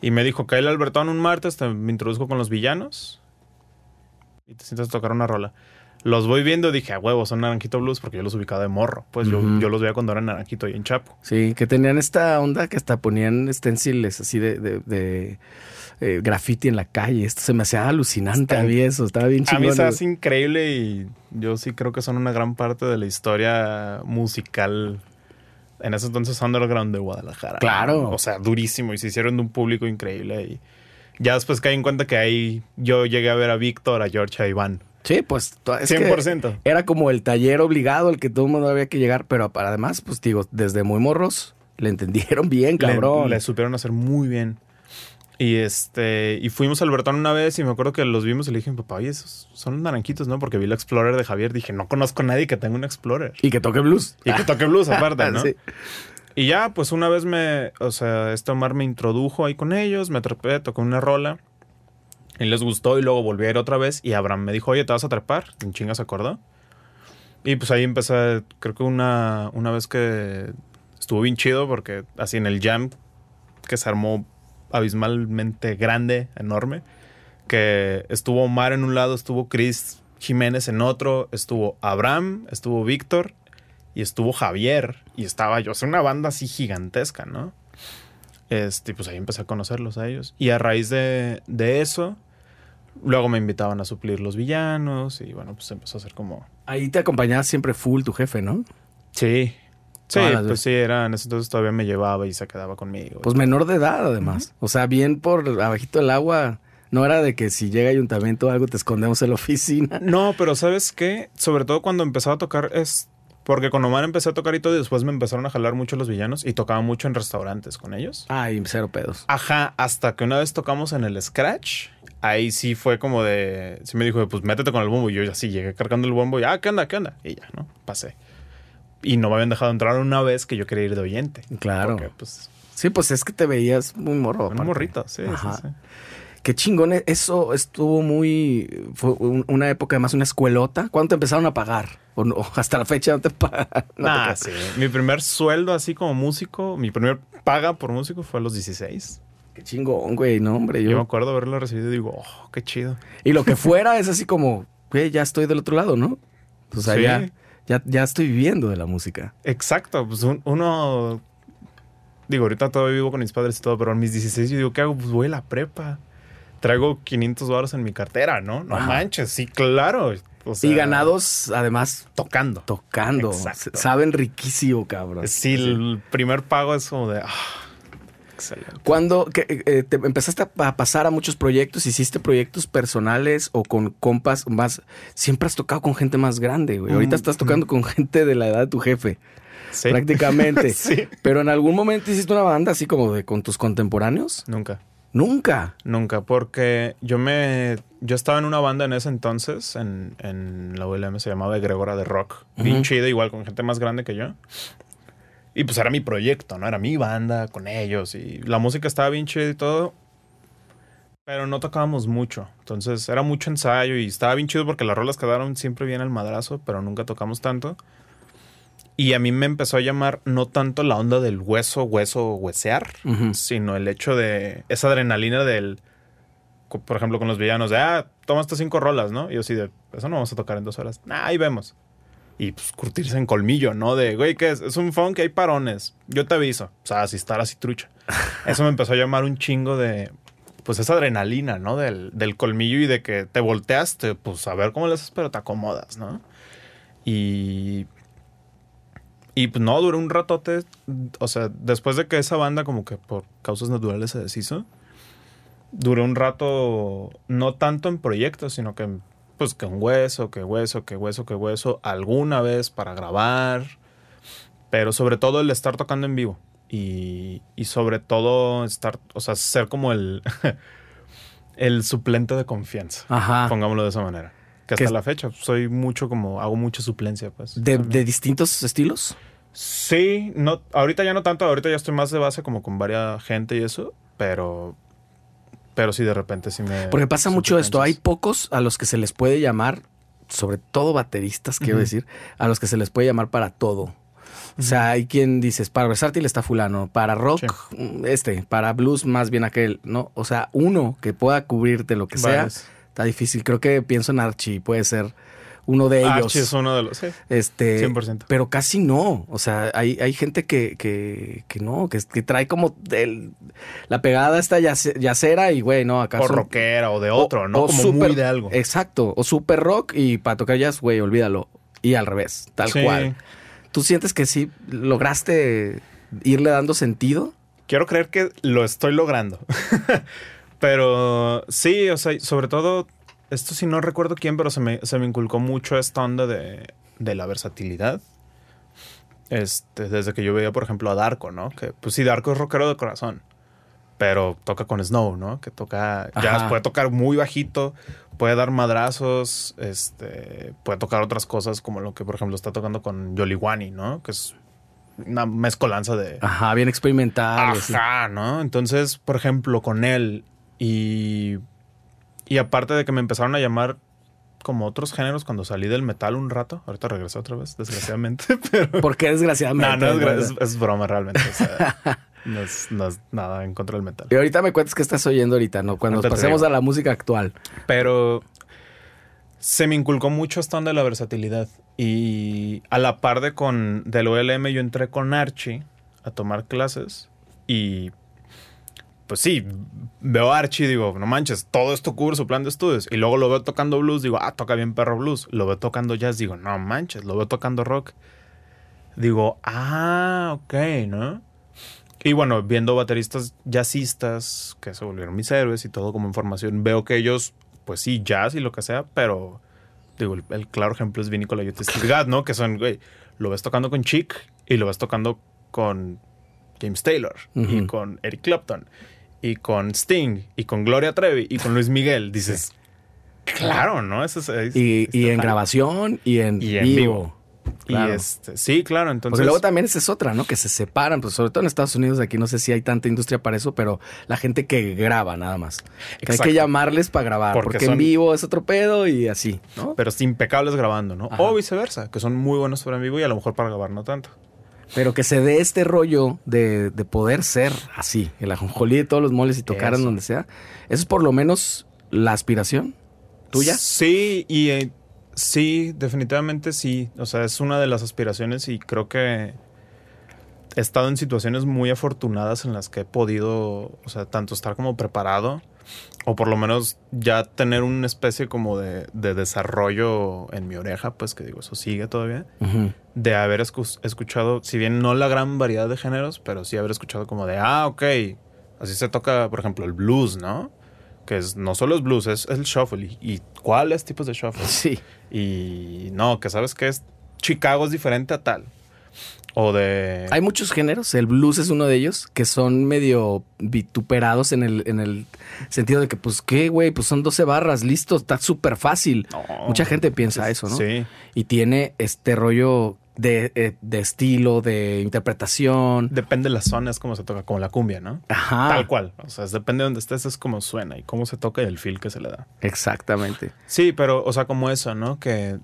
Y me dijo, Kyle Albertón un martes, te me introduzco con los villanos y te sientas a tocar una rola. Los voy viendo, dije, a huevo, son Naranjito Blues porque yo los ubicaba de morro. Pues yo- yo, los veía cuando eran Naranjito y en Chapo. Sí, que tenían esta onda que hasta ponían stenciles así de, de, de, eh, graffiti en la calle. Esto se me hacía alucinante Está- a mí eso, estaba bien A mí chingón. se hace increíble y yo sí creo que son una gran parte de la historia musical en ese entonces underground de Guadalajara. Claro. O sea, durísimo y se hicieron de un público increíble y ya después caí en cuenta que ahí yo llegué a ver a Víctor, a George, a Iván. Sí, pues es que 100%. era como el taller obligado, el que todo el mundo había que llegar, pero para además, pues digo, desde muy morros le entendieron bien, Le- cabrón. Le, supieron hacer muy bien. Y este, y fuimos al Bertón una vez y me acuerdo que los vimos y le dije, papá, oye, esos son naranjitos, ¿no? Porque vi la Explorer de Javier. Dije, no conozco a nadie que tenga un Explorer. Y que toque blues. Y que toque blues aparte, ¿no? Sí. Y ya, pues una vez me, o sea, este Omar me introdujo ahí con ellos, me atrapé, toqué una rola. Y les gustó y luego volví a ir otra vez. Y Abraham me dijo, oye, ¿te vas a atrapar? En chinga se acordó. Y pues ahí empecé, creo que una, una vez que estuvo bien chido porque así en el jam que se armó abismalmente grande, enorme, que estuvo Omar en un lado, estuvo Chris Jiménez en otro, estuvo Abraham, estuvo Víctor y estuvo Javier y estaba yo, o sea, una banda así gigantesca, ¿no? Este, pues ahí empecé a conocerlos a ellos. Y a raíz de, de eso, luego me invitaban a suplir los villanos y bueno, pues empezó a ser como... Ahí te acompañaba siempre full tu jefe, ¿no? Sí. Sí, pues veces. sí, era, en ese entonces todavía me llevaba y se quedaba conmigo. Pues menor de edad, además. O sea, bien por abajito del agua. No era de que si llega ayuntamiento o algo te escondemos en la oficina. No, pero ¿sabes qué? Sobre todo cuando empezaba a tocar es... Porque con Omar empecé a tocar y todo y después me empezaron a jalar mucho los villanos y tocaba mucho en restaurantes con ellos. Ay, cero pedos. Ajá, hasta que una vez tocamos en el Scratch. Ahí sí fue como de. Sí me dijo, pues métete con el bombo. Y yo ya sí llegué cargando el bombo y, ah, ¿qué onda? ¿Qué onda? Y ya, ¿no? Pasé. Y no me habían dejado entrar una vez que yo quería ir de oyente. Claro. Porque, pues, Sí, pues es que te veías muy morro. un morrito, sí, Ajá. sí, sí. Qué chingón. eh, Eso estuvo muy. Fue un- una época, además, una escuelota. ¿Cuándo te empezaron a pagar? O, no, hasta la fecha no te pagan. No Nah, sí. Mi primer sueldo así como músico, mi primer paga por músico fue a los 16. Qué chingón, güey. No, hombre. Yo, me acuerdo haberlo recibido y digo, oh, qué chido. Y lo que fuera es así como, güey, ya estoy del otro lado, ¿no? O sea, Sí. ya, ya, ya estoy viviendo de la música. Exacto, pues un- uno. Digo, ahorita todavía vivo con mis padres y todo, pero a mis 16 yo digo, ¿qué hago? Pues voy a la prepa. Traigo 500 dólares en mi cartera, ¿no? No Ajá. manches, sí, claro. O sea, y ganados, además, Tocando. tocando. Exacto. Saben riquísimo, cabrón. Sí, el primer pago es como de. ah, excelente. Cuando que, eh, te empezaste a pa- pasar a muchos proyectos, hiciste proyectos personales o con compas más, siempre has tocado con gente más grande, güey. Ahorita Mm, estás tocando con gente de la edad de tu jefe, Sí. prácticamente. sí. Pero en algún momento hiciste una banda así como de con tus contemporáneos. Nunca. Nunca. Nunca, porque yo me. Yo estaba en una banda en ese entonces, en, en la ULM, se llamaba Gregora de Rock. Bien Ujú. chida, igual con gente más grande que yo. Y pues era mi proyecto, ¿no? Era mi banda con ellos. Y la música estaba bien chida y todo. Pero no tocábamos mucho. Entonces era mucho ensayo y estaba bien chido porque las rolas quedaron siempre bien al madrazo, pero nunca tocamos tanto. Y a mí me empezó a llamar no tanto la onda del hueso, hueso, huesear, sino el hecho de esa adrenalina del, por ejemplo, con los villanos, de, ah, toma estas cinco rolas, ¿no? Y yo sí, de, eso no vamos a tocar en dos horas. Nah, ahí vemos. Y pues curtirse en colmillo, ¿no? De, güey, ¿qué es? Es un funk que hay parones. Yo te aviso. O sea, si estar así trucha. Eso me empezó a llamar un chingo de, pues esa adrenalina, ¿no? Del, del colmillo y de que te volteas, te, pues a ver cómo le haces, pero te acomodas, ¿no? Y y pues no, duró un ratote. O sea, después de que esa banda, como que por causas naturales se deshizo, duró un rato, no tanto en proyectos, sino que pues que un hueso, que hueso, que hueso, que hueso, alguna vez para grabar. Pero sobre todo el estar tocando en vivo. Y, y sobre todo estar, o sea, ser como el, el suplente de confianza. Ajá. Pongámoslo de esa manera. Que hasta la fecha soy mucho como, hago mucha suplencia, pues. De, de distintos estilos. Sí, no, ahorita ya no tanto, ahorita ya estoy más de base como con varias gente y eso, pero pero sí de repente sí me Porque pasa mucho esto. Hay pocos a los que se les puede llamar, sobre todo bateristas, quiero decir, a los que se les puede llamar para todo. O sea, hay quien dices, para versátil está fulano, para rock mm, este, para blues más bien aquel, ¿no? O sea, uno que pueda cubrirte lo que sea, está difícil. Creo que pienso en Archie, puede ser uno de ellos. Archie es uno de los, sí, Este, 100%. pero casi no. O sea, hay, hay gente que, que, que no, que, que trae como del- la pegada esta yace- yacera y güey, no, acá o son- rockera o de otro, ¿no? o como super- muy de algo. Exacto, o super rock y para tocar jazz, güey, olvídalo. Y al revés, tal Sí. cual. ¿Tú sientes que sí lograste irle dando sentido? Quiero creer que lo estoy logrando. pero sí, o sea, sobre todo, esto sí no recuerdo quién, pero se me, se me inculcó mucho esta onda de, de la versatilidad. Este, desde que yo veía, por ejemplo, a Darko, ¿no? Que, pues sí, Darko es rockero de corazón. Pero toca con Snow, ¿no? Que toca. Ya Ajá. puede tocar muy bajito, puede dar madrazos, este. Puede tocar otras cosas como lo que, por ejemplo, está tocando con Yoliwani, ¿no? Que es una mezcolanza de. Ajá, bien experimental. Ajá, ¿no? Entonces, por ejemplo, con él y. Y aparte de que me empezaron a llamar como otros géneros cuando salí del metal un rato. Ahorita regresé otra vez, desgraciadamente, pero. ¿Por qué desgraciadamente? No, no es, broma realmente. o sea, no, es, no es nada en contra del metal. Y ahorita me cuentas qué estás oyendo ahorita, ¿no? Cuando pasemos a la música actual. Pero se me inculcó mucho esta onda de la versatilidad. Y a la par de con del OLM, yo entré con Archie a tomar clases. Y pues sí, veo a Archie y digo, no manches, todo esto cubre su plan de estudios. Y luego lo veo tocando blues, digo, ah, toca bien perro blues. Lo veo tocando jazz, digo, no manches, lo veo tocando rock. Digo, ah, ok, ¿no? Y bueno, viendo bateristas jazzistas que se volvieron mis héroes y todo como información, veo que ellos, pues sí, jazz y lo que sea, pero digo, el, el claro ejemplo es Vinny Colaiuta y Steve Gadd, ¿no? Que son, güey, lo ves tocando con Chick y lo ves tocando con James Taylor y con Eric Clapton. Y con Sting y con Gloria Trevi y con Luis Miguel, dices, claro, ¿no? Eso es, y, y en grabación y en, Y en vivo. vivo. Claro. Y este, sí, claro, entonces... Porque luego también esa es otra, ¿no? Que se separan, pues sobre todo en Estados Unidos, aquí no sé si hay tanta industria para eso, pero la gente que graba nada más. Que hay que llamarles para grabar, Porque porque, en vivo es otro pedo y así, ¿no? Pero es impecables grabando, ¿no? Ajá. O viceversa, que son muy buenos para en vivo y a lo mejor para grabar no tanto. Pero que se dé este rollo de, de poder ser así, el ajonjolí de todos los moles y tocar en donde sea. Eso es por lo menos la aspiración tuya. Sí, y eh, sí, definitivamente sí. O sea, es una de las aspiraciones y creo que he estado en situaciones muy afortunadas en las que he podido, o sea, tanto estar como preparado o por lo menos ya tener una especie como de, de desarrollo en mi oreja, pues que digo, eso sigue todavía, de haber escu- escuchado, si bien no la gran variedad de géneros, pero sí haber escuchado como de, ah, ok, así se toca, por ejemplo, el blues, ¿no? Que es, no solo es blues, es, es el shuffle. ¿Y, y cuáles tipos de shuffle? Sí. Y no, que sabes que es Chicago es diferente a tal. O de... Hay muchos géneros, el blues es uno de ellos, que son medio vituperados en el, en el sentido de que, pues, ¿qué, güey? Pues son 12 barras, listo, está súper fácil. No, Mucha gente piensa eso, ¿no? Sí. Y tiene este rollo de, eh, de estilo, de interpretación. Depende de las zonas como se toca, como la cumbia, ¿no? Ajá. Tal cual. O sea, es- depende de donde estés, es como suena y cómo se toca y el feel que se le da. Exactamente. Sí, pero, o sea, como eso, ¿no? Que.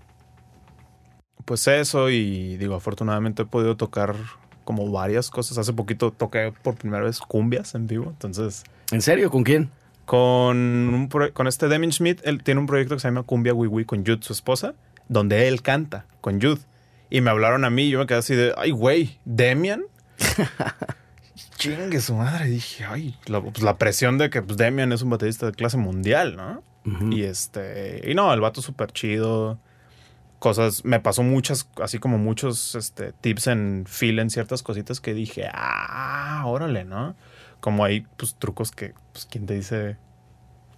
Pues eso, y digo, afortunadamente he podido tocar como varias cosas. Hace poquito toqué por primera vez cumbias en vivo. Entonces, ¿En serio? ¿Con quién? con, un pro- con este Demian Schmidt, él tiene un proyecto que se llama Cumbia Wii Wii con Jude, su esposa, donde él canta con Jude. Y me hablaron a mí, y yo me quedé así de, ay, güey, Demian. Chingue su madre. Dije, ay, la, pues la presión de que pues, Demian es un baterista de clase mundial, ¿no? Y este, y no, el vato súper chido. Cosas, me pasó muchas, así como muchos este, tips en feel en ciertas cositas que dije, ah, órale, ¿no? Como hay pues trucos que, pues, ¿quién te dice?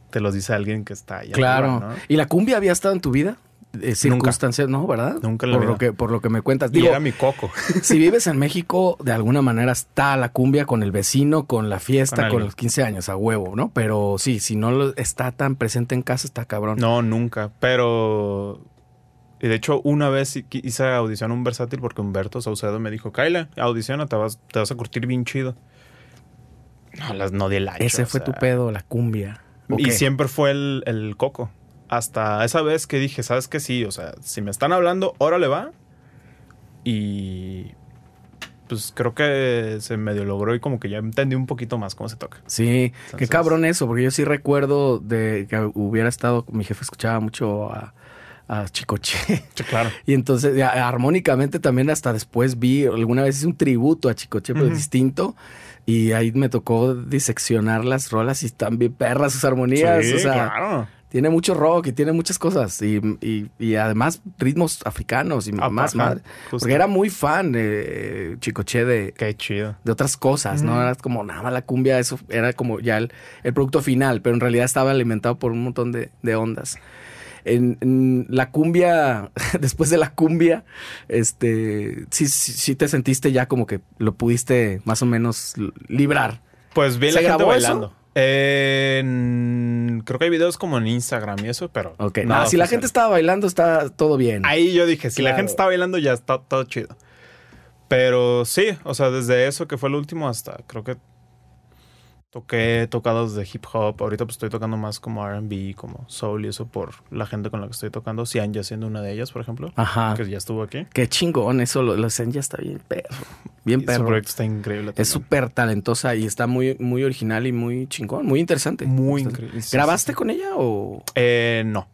Te los dice alguien que está allá. Claro. arriba, ¿no? ¿Y la cumbia había estado en tu vida? Eh, circunstancias, no, ¿verdad? Nunca la por lo que Por lo que me cuentas. Y Digo, era mi coco. si vives en México, de alguna manera está la cumbia con el vecino, con la fiesta, Con los 15 años, a huevo, ¿no? Pero sí, si no lo- está tan presente en casa, está cabrón. No, nunca. Pero. Y de hecho, una vez hice audición a un versátil porque Humberto Saucedo me dijo: Kaila, audiciona, te vas, te vas a curtir bien chido. No, las no di el ancho, Ese fue tu pedo, la cumbia. Y siempre fue el, el coco. Hasta esa vez que dije, ¿sabes qué? Sí, o sea, si me están hablando, órale va. Y pues creo que se medio logró y como que ya entendí un poquito más cómo se toca. Sí, qué cabrón eso, porque yo sí recuerdo de que hubiera estado, mi jefe escuchaba mucho a, a Chicoche. Sí, claro. Y entonces, armónicamente también hasta después vi, alguna vez hice un tributo a Chicoche, pero distinto. Y ahí me tocó diseccionar las rolas y están bien perras sus armonías. Sí, o sea, claro. tiene mucho rock y tiene muchas cosas. Y, y- y además ritmos africanos y Ah, más ajá, madre. justo. Porque era muy fan de Chicoche de, Qué chido. de otras cosas, ¿no? Era como nada más la cumbia, eso era como ya el, el producto final, pero en realidad estaba alimentado por un montón de, de ondas. En, en la cumbia, después de la cumbia, este, sí, sí, sí te sentiste ya como que lo pudiste más o menos librar. Pues vi ¿Se la gente eso? bailando. Eh, en- creo que hay videos como en Instagram y eso, pero. Ok, nada no, si la gente estaba bailando, está todo bien. Ahí yo dije, si la gente está bailando, ya está todo chido. Pero sí, o sea, desde eso que fue el último hasta creo que toqué tocados de hip hop. Ahorita pues estoy tocando más como RB, como soul y eso por la gente con la que estoy tocando. Sian ya siendo una de ellas, por ejemplo, Ajá. que ya estuvo aquí. Qué chingón, eso, lo, lo ya está bien perro. Bien Y su perro. proyecto está increíble. Es también. súper talentosa y está muy, muy original y muy chingón, muy interesante. Muy increíble. ¿Grabaste sí, sí. con ella o...? Eh, no.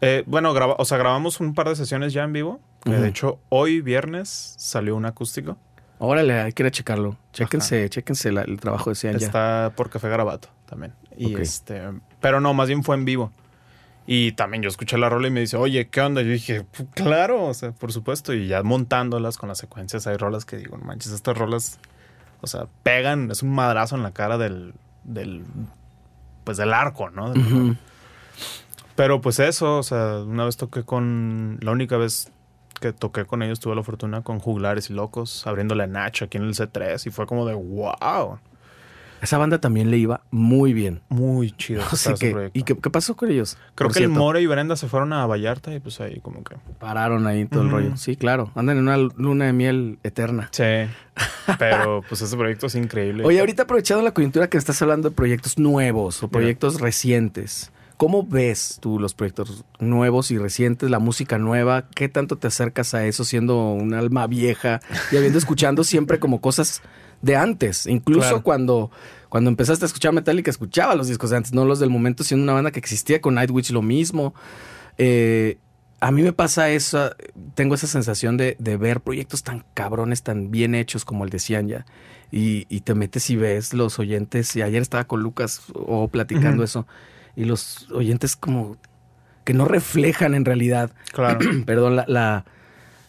Eh, bueno, graba, o sea, grabamos un par de sesiones ya en vivo. De hecho, hoy viernes salió un acústico. Órale, hay que ir a checarlo. Chéquense, chéquense la- el trabajo de Cian ya. Está por Café Garabato también. Y Ok. este, pero no, más bien fue en vivo. Y también yo escuché la rola y me dice, oye, ¿qué onda? Yo dije, "Pu- claro, o sea, por supuesto. Y ya montándolas con las secuencias, hay rolas que digo, no manches, estas rolas, o sea, pegan, es un madrazo en la cara del, del pues del arco, ¿no? Del-. Pero pues eso, o sea, una vez toqué con, la única vez que toqué con ellos tuve la fortuna con Juglares y Locos, abriéndole a Nacho aquí en el C3 y fue como de wow. Esa banda también le iba muy bien. Muy chido. Sé qué. ¿Y qué, qué pasó con ellos? Creo Por que el More y Brenda se fueron a Vallarta y pues ahí como que... Pararon ahí todo el rollo. Sí, claro. Andan en una luna de miel eterna. Sí. Pero pues ese proyecto es increíble. Oye, ahorita aprovechando la coyuntura que estás hablando de proyectos nuevos o proyectos recientes, ¿cómo ves tú los proyectos nuevos y recientes, la música nueva? ¿Qué tanto te acercas a eso siendo un alma vieja y habiendo escuchando siempre como cosas de antes? Incluso Claro. cuando, cuando empezaste a escuchar Metallica, escuchaba los discos de antes, no los del momento, siendo una banda que existía con Nightwish lo mismo. Eh, a mí me pasa eso, tengo esa sensación de, de ver proyectos tan cabrones, tan bien hechos como el de Cianya. Y, y te metes y ves los oyentes. Y ayer estaba con Lucas o platicando eso. Y los oyentes como que no reflejan en realidad, Claro. perdón, la, la,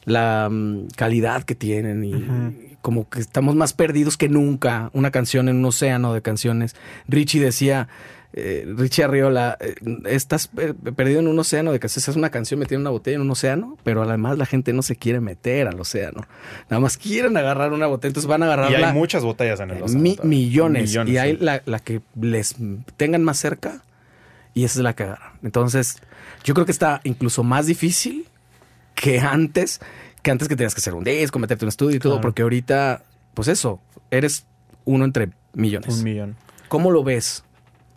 la, mm, calidad que tienen. Y como que estamos más perdidos que nunca. Una canción en un océano de canciones. Richie decía, eh, Richie Arriola, eh, estás eh, perdido en un océano de canciones. Es una canción metida en una botella en un océano, pero además la gente no se quiere meter al océano. Nada más quieren agarrar una botella, entonces van a agarrar y hay muchas botellas en el océano mi- millones, Y hay sí. la, la que les tengan más cerca y esa es la agarran. Entonces, yo creo que está incluso más difícil que antes, que antes que tenías que hacer un disco, meterte en un estudio y todo, Claro. porque ahorita, pues eso, eres uno entre millones. Un millón. ¿Cómo lo ves?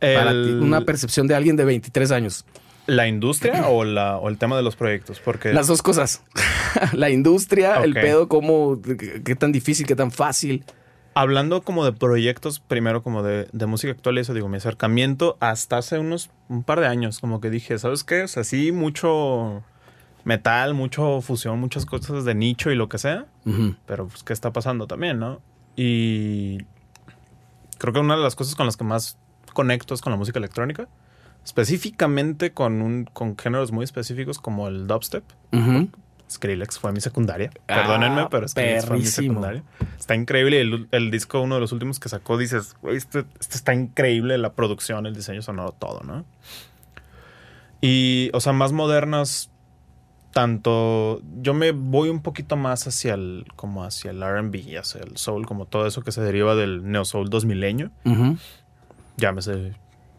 Para ti, una percepción de alguien de 23 años. ¿La industria o, la, o el tema de los proyectos? Porque Las dos cosas. la industria, el pedo, cómo, qué, qué tan difícil, qué tan fácil. Hablando como de proyectos, primero como de, de música actual y eso, digo, mi acercamiento hasta hace unos un par de años, como que dije, ¿sabes qué? O sea, sí, mucho metal, mucho fusión, muchas cosas de nicho y lo que sea, pero pues, ¿qué está pasando también, no? Y creo que una de las cosas con las que más conecto es con la música electrónica, específicamente con, un, con géneros muy específicos como el dubstep. Skrillex fue mi secundaria. Ah, Perdónenme, pero Skrillex fue mi perrísimo. secundaria. Está increíble. El, el disco, uno de los últimos que sacó, dices, güey, esto, esto está increíble. La producción, el diseño sonoro, todo, ¿no? Y, o sea, más modernas, tanto. Yo me voy un poquito más hacia el, como hacia el RB, hacia el soul, como todo eso que se deriva del neo soul 2000 Ujú. llámese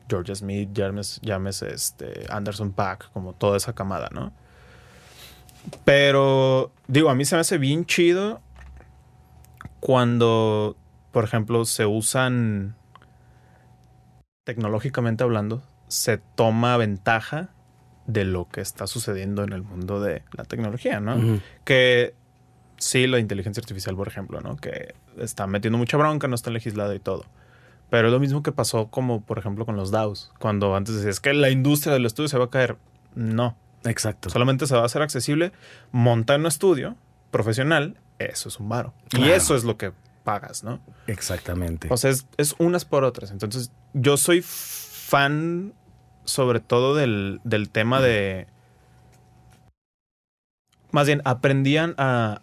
Georgia Smith, llámese, llámese este Anderson Pack, como toda esa camada, ¿no? Pero, digo, a mí se me hace bien chido cuando, por ejemplo, se usan, tecnológicamente hablando, se toma ventaja de lo que está sucediendo en el mundo de la tecnología, ¿no? Que sí, la inteligencia artificial, por ejemplo, ¿no? Que está metiendo mucha bronca, no está legislada y todo. Pero es lo mismo que pasó como, por ejemplo, con los DAOs. Cuando antes decías que la industria del estudio se va a caer. No. Exacto. Solamente se va a hacer accesible. Montar un estudio profesional, eso es un varo. Y eso es lo que pagas, ¿no? Exactamente. O sea, es, es unas por otras. Entonces, yo soy fan sobre todo del, del tema de... Más bien, aprendían a,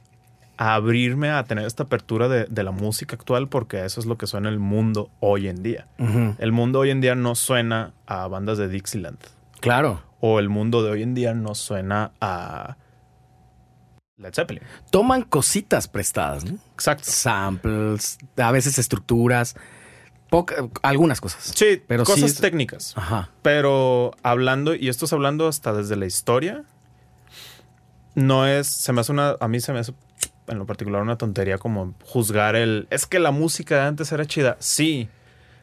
a abrirme a tener esta apertura de, de la música actual porque eso es lo que suena el mundo hoy en día. El mundo hoy en día no suena a bandas de Dixieland. Claro. O el mundo de hoy en día no suena a Led Zeppelin. Toman cositas prestadas, ¿no? Exacto. Samples, a veces estructuras, poca- algunas cosas. Sí, Pero cosas técnicas. Ajá. Pero hablando, y esto es hablando hasta desde la historia, no es, se me hace una, a mí se me hace en lo particular una tontería como juzgar el, es que la música de antes era chida. Sí,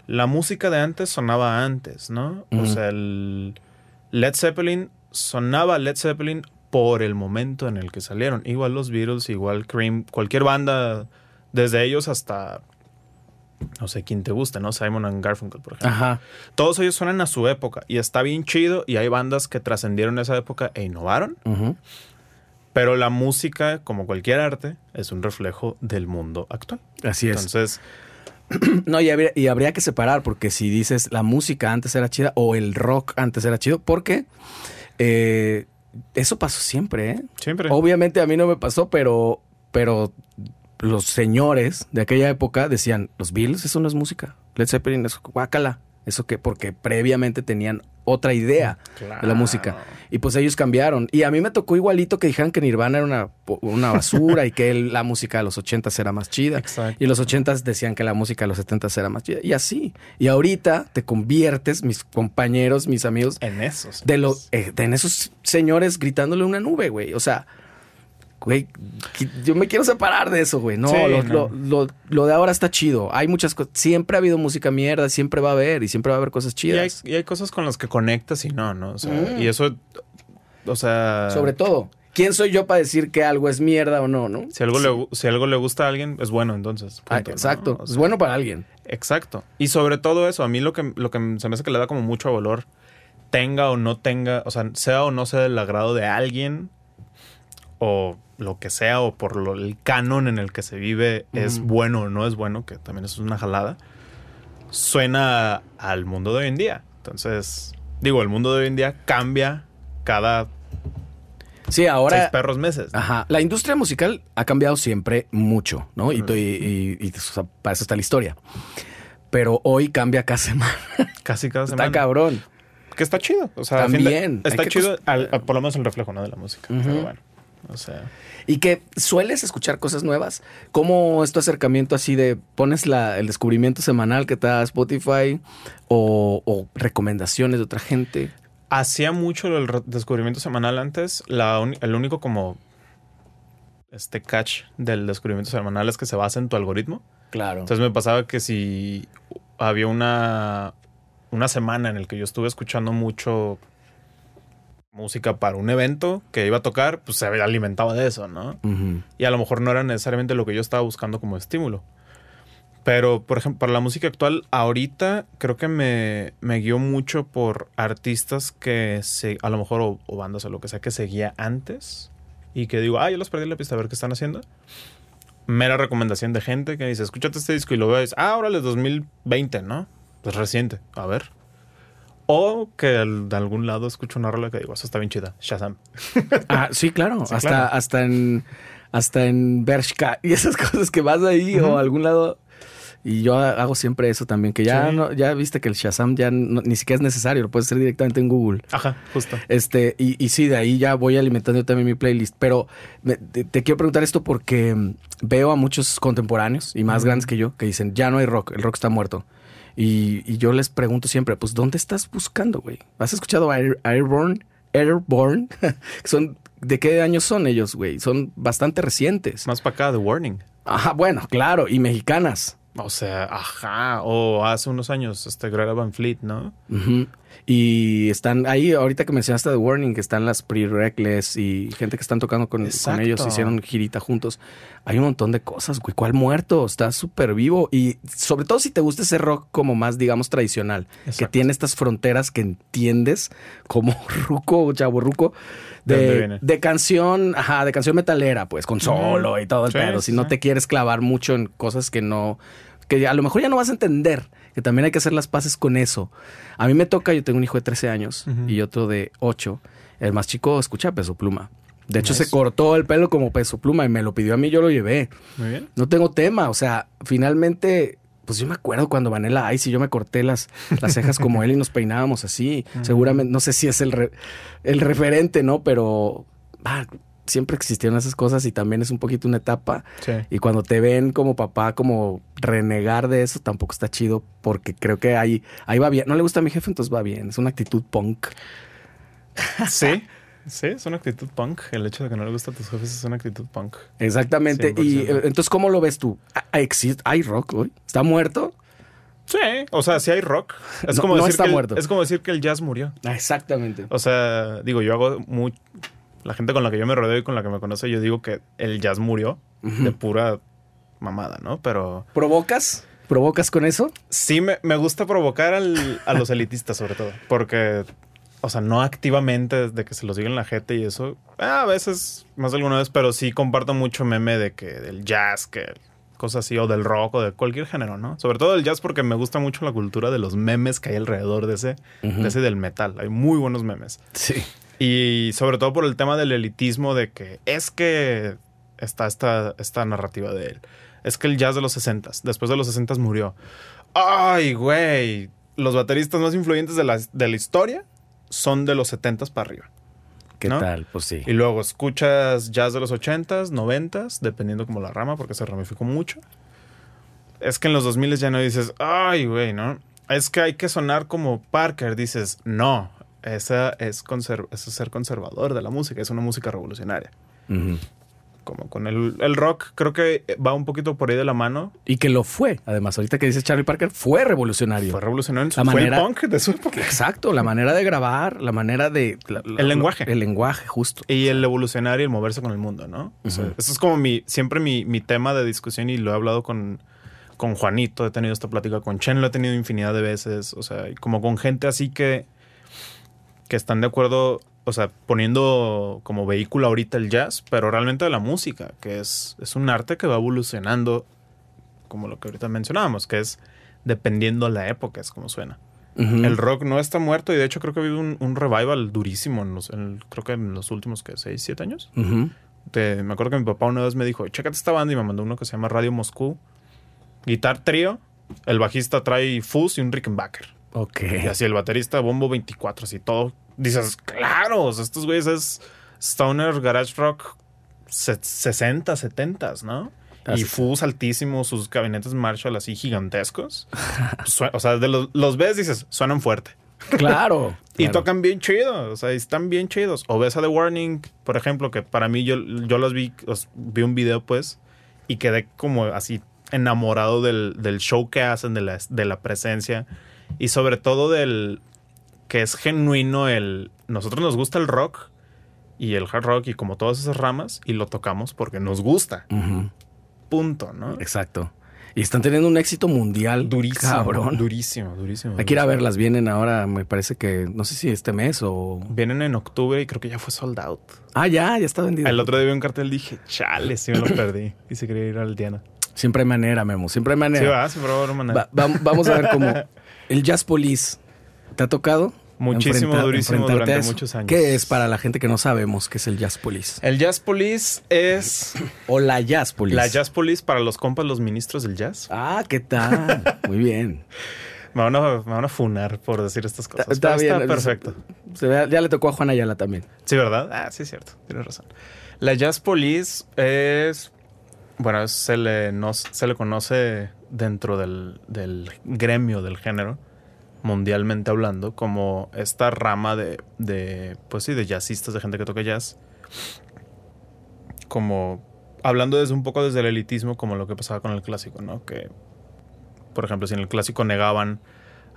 la música de antes sonaba antes, ¿no? O sea, el Led Zeppelin sonaba Led Zeppelin por el momento en el que salieron. Igual los Beatles, igual Cream, cualquier banda, desde ellos hasta, no sé quién te guste, ¿no? Simon and Garfunkel, por ejemplo. Ajá. Todos ellos suenan a su época y está bien chido y hay bandas que trascendieron esa época e innovaron, pero la música, como cualquier arte, es un reflejo del mundo actual. Así es. Entonces, No, y habría, y habría que separar, porque si dices la música antes era chida o el rock antes era chido, porque eh, eso pasó siempre, ¿eh? siempre. Obviamente a mí no me pasó, pero, pero los señores de aquella época decían, los Beatles, eso no es música. Led Zeppelin es guácala. Eso que, porque previamente tenían otra idea de la música. Y pues ellos cambiaron. Y a mí me tocó igualito que dijeran que Nirvana era una, una basura y que la música de los 80 era más chida. Exacto. Y los 80 decían que la música de los 70 era más chida. Y así. Y ahorita te conviertes, mis compañeros, mis amigos, En esos. de, lo, eh, de en esos señores gritándole una nube, güey. O sea, güey, yo me quiero separar de eso, güey. No, Sí, lo, no. Lo, lo- lo de ahora está chido. Hay muchas cosas. Siempre ha habido música mierda, siempre va a haber y siempre va a haber cosas Y hay, chidas. y hay cosas con las que conectas y no, ¿no? O sea, Mm. y eso, o sea... Sobre todo, ¿quién soy yo para decir que algo es mierda o no, no? Si algo, le, si algo le gusta a alguien, es bueno, entonces. Ah, exacto. Es bueno para alguien. Exacto. Y sobre todo eso, a mí lo que, lo que se me hace que le da como mucho valor, tenga o no tenga, o sea, sea o no sea del agrado de alguien, o lo que sea, o por lo, el canon en el que se vive es Ujú. bueno o no es bueno, que también es una jalada, suena al mundo de hoy en día. Entonces, digo, el mundo de hoy en día cambia cada Sí, seis ahora. perros meses. Ajá. La industria musical ha cambiado siempre mucho, ¿no? Y, to- y- y- y, o sea, para eso está la historia. Pero hoy cambia cada semana. Casi cada Está semana. cabrón. Que está chido. O sea, fin de- También. está chido, al- al- por lo menos el reflejo, ¿no? De la música. Ujú. Pero bueno. O sea. Y que sueles escuchar cosas nuevas. ¿Cómo es tu acercamiento así de pones la, el descubrimiento semanal que te da Spotify o, o recomendaciones de otra gente? Hacía mucho el descubrimiento semanal antes. La el único como este catch del descubrimiento semanal es que se basa en tu algoritmo. Claro. Entonces me pasaba que si había una, una semana en el que yo estuve escuchando mucho música para un evento que iba a tocar, pues se alimentaba de eso, ¿no? Ujú. y a lo mejor no era necesariamente lo que yo estaba buscando como estímulo. Pero, por ejemplo, para la música actual, ahorita creo que me, me guió mucho por artistas que se, a lo mejor, o, o bandas o lo que sea, que seguía antes y que digo, ah, yo los perdí la pista a ver qué están haciendo. Mera recomendación de gente que dice, escúchate este disco y lo ves, ah, órale, 2020, ¿no? Pues reciente, a ver. O que de algún lado escucho una rola que digo, eso está bien chida, Shazam. Ah, sí, claro. Sí, hasta, claro. hasta en hasta en Bershka y esas cosas que vas ahí o a algún lado. Y yo hago siempre eso también, que ya Sí. no, ya viste que el Shazam ya no- ni siquiera es necesario, lo puedes hacer directamente en Google. Ajá, justo. Este, y, y sí, de ahí ya voy alimentando también mi playlist. Pero me- te, te quiero preguntar esto porque mm, veo a muchos contemporáneos y más grandes que yo que dicen, ya no hay rock, el rock está muerto. Y, y yo les pregunto siempre, pues, ¿dónde estás buscando, güey? ¿Has escuchado Air, Airborne? Airborne? son, ¿De qué años son ellos, güey? Son bastante recientes. Más para acá, The Warning. Ajá, bueno, claro, y mexicanas. O sea, ajá. O hace unos años, este Greta Van Fleet, ¿no? Ujú. Y están ahí, ahorita que mencionaste The Warning, que están las Pre-Reckless y gente que están tocando con, ellos, hicieron girita juntos. Hay un montón de cosas, güey. ¿Cuál muerto? Está súper vivo. Y sobre todo si te gusta ese rock como más, digamos, tradicional, que tiene estas fronteras que entiendes como ruco o. ¿De dónde De, viene? de canción, ajá, de canción metalera, pues, con solo y todo el Sí, pedo. Si sí, no te quieres clavar mucho en cosas que no, que a lo mejor ya no vas a entender, que también hay que hacer las paces con eso. A mí me toca, yo tengo un hijo de 13 años y otro de 8. El más chico escucha peso pluma. De hecho, Nice. se cortó el pelo como peso pluma y me lo pidió a mí, yo lo llevé. Muy bien. No tengo tema, o sea, finalmente, pues yo me acuerdo cuando Vanilla Ice y yo me corté las, las cejas como él y nos peinábamos así. Seguramente, no sé si es el, re- el referente, ¿no? Pero ah, siempre existieron esas cosas y también es un poquito una etapa. Sí. Y cuando te ven como papá, como renegar de eso, tampoco está chido porque creo que ahí, ahí va bien. No le gusta a mi jefe, entonces va bien. Es una actitud punk. Sí. Sí, es una actitud punk. El hecho de que no le gusta a tus jefes es una actitud punk. Exactamente. Y 100%. eh, entonces, ¿cómo lo ves tú? ¿Ah, existe- ¿Hay rock hoy? ¿Está muerto? Sí. O sea, si hay rock. Es No- como no decir está que el- muerto. es como decir que el jazz murió. Ah, exactamente. O sea, digo, yo hago muy... La gente con la que yo me rodeo y con la que me conoce, yo digo que el jazz murió de pura mamada, ¿no? Pero ¿Provocas? ¿Provocas con eso? sí me, me gusta provocar al- a los elitistas, sobre todo. Porque, o sea, no activamente de que se los diga en la gente y eso. ah, A veces, más de alguna vez, pero sí comparto mucho meme de que del jazz, que cosas así, o del rock, o de cualquier género, ¿no? Sobre todo del jazz porque me gusta mucho la cultura de los memes que hay alrededor de ese, Ujú. de ese del metal. Hay muy buenos memes. Sí. Y sobre todo por el tema del elitismo de que es que está esta, esta narrativa de él. Es que el jazz de los 60 después de los 60 murió. Ay, güey. los bateristas más influyentes de la, de la historia son de los 70s para arriba. ¿Qué ¿no? tal? Pues sí. Y luego escuchas jazz de los 80s, 90s, dependiendo como la rama, porque se ramificó mucho. Es que en los 2000 ya no dices, ay, güey, ¿no? Es que hay que sonar como Parker. Dices, no, esa es, conser- es ser conservador de la música, es una música revolucionaria. Ujú. Como con el, el rock, creo que va un poquito por ahí de la mano. Y que lo fue. Además, ahorita que dice Charlie Parker, fue revolucionario. Fue revolucionario en su, La fue manera- el punk de su época. Exacto, la manera de grabar, la manera de... la- la- El lenguaje. El lenguaje, justo. Y el evolucionar y el moverse con el mundo, ¿no? O sea. Eso es como mi, siempre mi, mi tema de discusión y lo he hablado con, con Juanito, he tenido esta plática con Chen, lo he tenido infinidad de veces, o sea, como con gente así que, que están de acuerdo, o sea, poniendo como vehículo ahorita el jazz, pero realmente la música, que es, es un arte que va evolucionando, como lo que ahorita mencionábamos, que es dependiendo la época, es como suena. El rock no está muerto y de hecho creo que ha habido un, un revival durísimo, en los, en el- creo que en los últimos, ¿qué? ¿6, 7 años? Te- me acuerdo que mi papá una vez me dijo, chécate esta banda y me mandó uno que se llama Radio Moscú. Guitar trío, el bajista trae fuzz y un Rickenbacker. Ok. Y así el baterista bombo 24, así todo. Dices, claro, estos güeyes es Stoner Garage Rock se- 60, 70, ¿no? Así. Y fuzz altísimo, sus gabinetes Marshall así gigantescos. O sea, de los, los ves, dices, suenan fuerte. Claro. Y claro. tocan bien chido, o sea, están bien chidos. O ves a The Warning, por ejemplo, que para mí yo, yo los vi, los- vi un video pues, y quedé como así enamorado del, del show que hacen, de la, de la presencia, y sobre todo del que es genuino el... Nosotros nos gusta el rock y el hard rock y como todas esas ramas, y lo tocamos porque nos gusta, punto, ¿no? Exacto. Y están teniendo un éxito mundial. Durísimo, Cabrón. durísimo, durísimo. Hay que ir a verlas. Vienen ahora, me parece que, no sé si este mes o... Vienen en octubre y creo que ya fue sold out. Ah, ya, ya está vendido. El otro día vi un cartel y dije, chale, sí me lo perdí. Y se quería ir al Diana. Siempre hay manera, Memo. Siempre hay Sí, manera. va, sí, favor, manera. Va- va- vamos a ver cómo... El Jazz Police. ¿Te ha tocado? Muchísimo, durísimo durante eso? muchos años. ¿Qué es para la gente que no sabemos qué es el Jazz Police? El Jazz Police es O la Jazz Police. la Jazz Police para los compas, los ministros del jazz. Ah, ¿qué tal? Muy bien. Me van a, me van a funar por decir estas cosas. Está, bien. Está perfecto. Se ya le tocó a Juan Ayala también. Sí, ¿verdad? Ah, sí, es cierto. Tienes razón. La Jazz Police es. Bueno, se le, no- se le conoce dentro del, del gremio del género, mundialmente hablando, como esta rama de, de. Pues sí, de jazzistas, de gente que toca jazz. Como. Hablando desde un poco desde el elitismo, como lo que pasaba con el clásico, ¿no? Que. Por ejemplo, si en el clásico negaban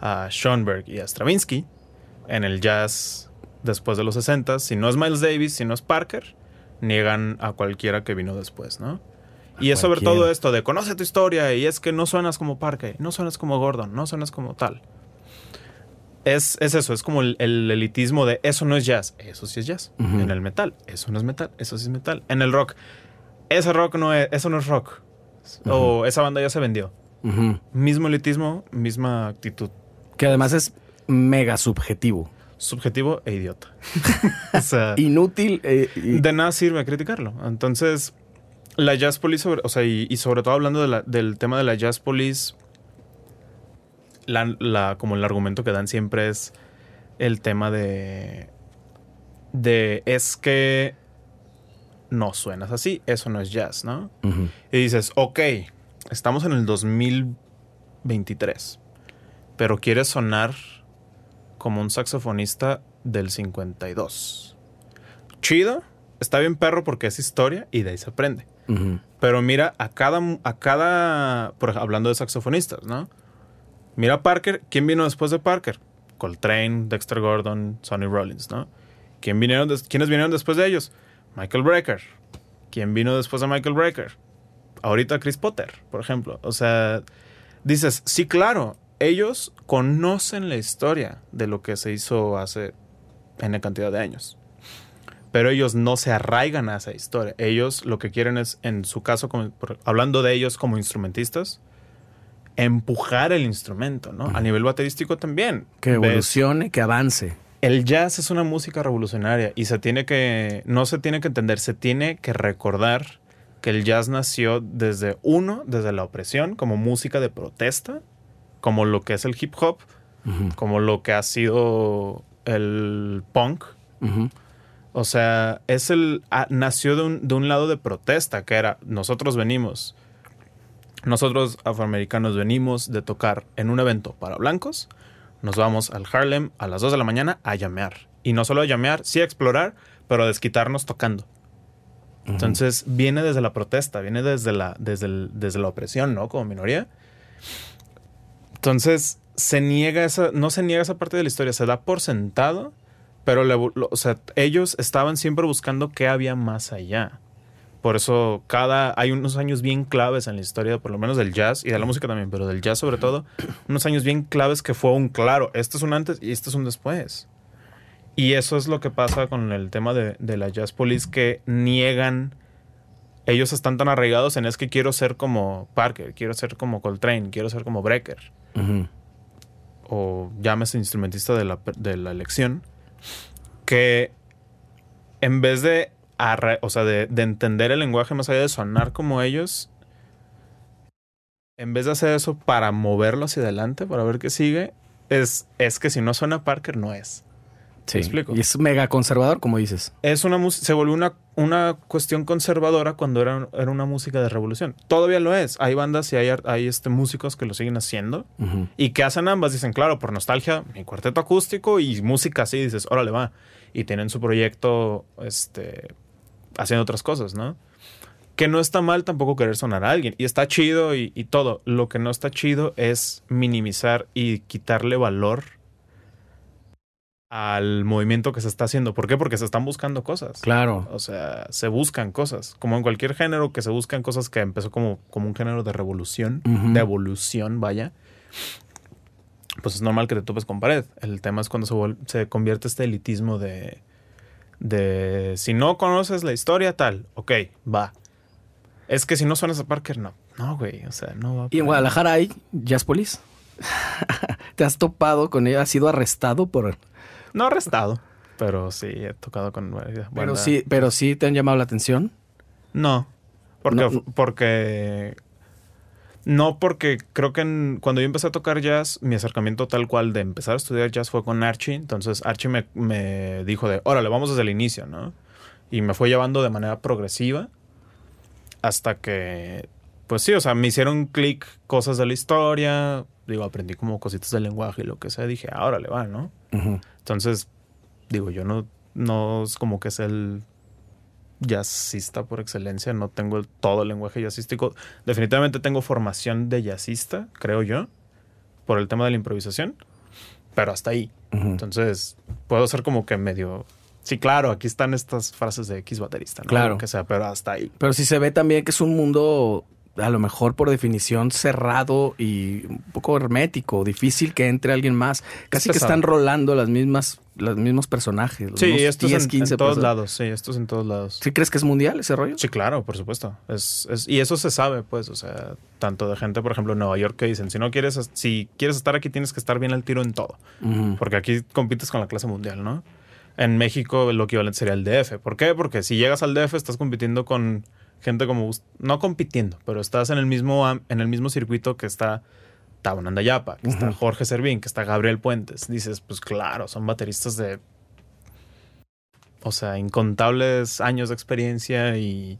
a Schoenberg y a Stravinsky, en el jazz después de los 60, si no es Miles Davis, si no es Parker, niegan a cualquiera que vino después, ¿no? Y es sobre todo esto de conoce tu historia y es que no suenas como Parker, no suenas como Gordon, no suenas como tal. Es, es eso, es como el, el elitismo de eso no es jazz, eso sí es jazz. En el metal, eso no es metal, eso sí es metal. En el rock, ese rock no es, eso no es rock. O esa banda ya se vendió. Mismo elitismo, misma actitud. Que además es mega subjetivo. Subjetivo e idiota. o sea, Inútil. y- de nada sirve criticarlo. Entonces, la Jazz Police, sobre- o sea, y, y sobre todo hablando de la- del tema de la Jazz Police, la, la- como el argumento que dan siempre es el tema de, de es que no suenas así, eso no es jazz, ¿no? Y dices, ok, estamos en el 2023, pero quieres sonar como un saxofonista del 52. Chido, está bien perro porque es historia y de ahí se aprende. Pero mira a cada, a cada, por hablando de saxofonistas, ¿no? Mira a Parker, ¿quién vino después de Parker? Coltrane, Dexter Gordon, Sonny Rollins, ¿no? ¿Quién vinieron ¿Quiénes vinieron después de ellos? Michael Brecker. ¿Quién vino después de Michael Brecker? Ahorita Chris Potter, por ejemplo. O sea, dices, sí, claro, ellos conocen la historia de lo que se hizo hace N cantidad de años. Pero ellos no se arraigan a esa historia. Ellos lo que quieren es, en su caso, hablando de ellos como instrumentistas, empujar el instrumento, ¿no? A nivel baterístico también. Que Ves- evolucione, que avance. el jazz es una música revolucionaria y se tiene que, no se tiene que entender, se tiene que recordar que el jazz nació desde uno, desde la opresión, como música de protesta, como lo que es el hip hop, como lo que ha sido el punk. O sea, es el. Ah, nació de un, de un lado de protesta, que era nosotros venimos. Nosotros afroamericanos venimos de tocar en un evento para blancos. Nos vamos al Harlem a las 2 de la mañana a llamear. Y no solo a llamear, sí a explorar, pero a desquitarnos tocando. Entonces viene desde la protesta, viene desde la, desde, desde la opresión, ¿no? Como minoría. Entonces se niega esa, no se niega esa parte de la historia, se da por sentado, pero o sea, ellos estaban siempre buscando qué había más allá. Por eso cada hay unos años bien claves en la historia, por lo menos del jazz y de la música también, pero del jazz sobre todo, unos años bien claves que fue un claro, este es un antes y este es un después. Y eso es lo que pasa con el tema de, la Jazz Police, que niegan. Ellos están tan arraigados en es que quiero ser como Parker, quiero ser como Coltrane, quiero ser como Brecker. O llámese instrumentista de la, de la elección. Que en vez de, o sea, de, de entender el lenguaje más allá de sonar como ellos, en vez de hacer eso para moverlo hacia adelante, para ver qué sigue, es, es que si no suena Parker, no es. Sí. explico? Y es mega conservador, como dices. Es una se volvió una, una cuestión conservadora cuando era, era una música de revolución. Todavía lo es. Hay bandas y hay, hay este, músicos que lo siguen haciendo y que hacen ambas. Dicen, claro, por nostalgia, mi cuarteto acústico y música así. Dices, órale, va. Y tienen su proyecto este, haciendo otras cosas, ¿no? Que no está mal tampoco querer sonar a alguien. Y está chido y, y todo. Lo que no está chido es minimizar y quitarle valor al movimiento que se está haciendo. ¿Por qué? Porque se están buscando cosas. Claro. O sea, se buscan cosas. Como en cualquier género que se buscan cosas que empezó como, como un género de revolución, de evolución, vaya. Pues es normal que te topes con pared. El tema es cuando se, se convierte este elitismo de, de si no conoces la historia, tal, ok, va. Es que si no suenas a Parker, no. No, güey, o sea, no va. Y en Guadalajara hay Jazz Police. ¿Te has topado con ella? ¿Has sido arrestado por no arrestado, pero sí he tocado con Pero sí, pero sí te han llamado la atención. No, porque no, porque no porque creo que cuando yo empecé a tocar jazz, mi acercamiento tal cual de empezar a estudiar jazz fue con Archie. Entonces Archie me, me dijo de, órale, vamos desde el inicio, ¿no? Y me fue llevando de manera progresiva hasta que, pues sí, o sea, me hicieron clic cosas de la historia. Digo, aprendí como cositas del lenguaje y lo que sea. Dije, ahora le va, ¿no? Entonces, digo, yo no, no es como que es el jazzista por excelencia, no tengo todo el lenguaje jazzístico. Definitivamente tengo formación de jazzista, creo yo, por el tema de la improvisación, pero hasta ahí. Entonces, puedo ser como que medio... Sí, claro, aquí están estas frases de X baterista, ¿no? Claro. que sea, pero hasta ahí. Pero sí se ve también que es un mundo a lo mejor por definición cerrado y un poco hermético, difícil que entre alguien más. Casi que están rolando las mismas, los mismos personajes. sí, esto es en, todos lados, sí, esto es en todos lados. ¿Sí crees que es mundial ese rollo? Sí, claro, por supuesto. Es, es, y eso se sabe, pues, o sea, tanto de gente, por ejemplo, en Nueva York que dicen, si no quieres, si quieres estar aquí tienes que estar bien al tiro en todo. Porque aquí compites con la clase mundial, ¿no? En México lo equivalente sería el DF. ¿Por qué? Porque si llegas al DF estás compitiendo con gente como no compitiendo, pero estás en el mismo en el mismo circuito que está Tabon Andayapa, que está Jorge Servín, que está Gabriel Puentes. Dices, pues claro, son bateristas de o sea, incontables años de experiencia y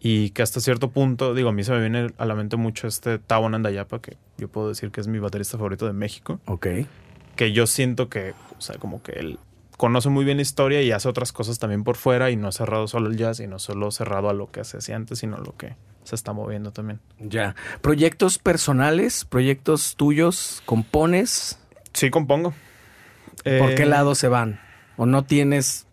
y que hasta cierto punto, digo, a mí se me viene a la mente mucho este Tabon Andayapa, que yo puedo decir que es mi baterista favorito de México. Ok. Que yo siento que, o sea, como que él conoce muy bien la historia y hace otras cosas también por fuera y no ha cerrado solo el jazz y no solo cerrado a lo que hacía antes, sino a lo que se está moviendo también. Ya. ¿Proyectos personales? ¿Proyectos tuyos? ¿Compones? Sí, compongo. ¿Por qué eh, lado se van? ¿O no tienes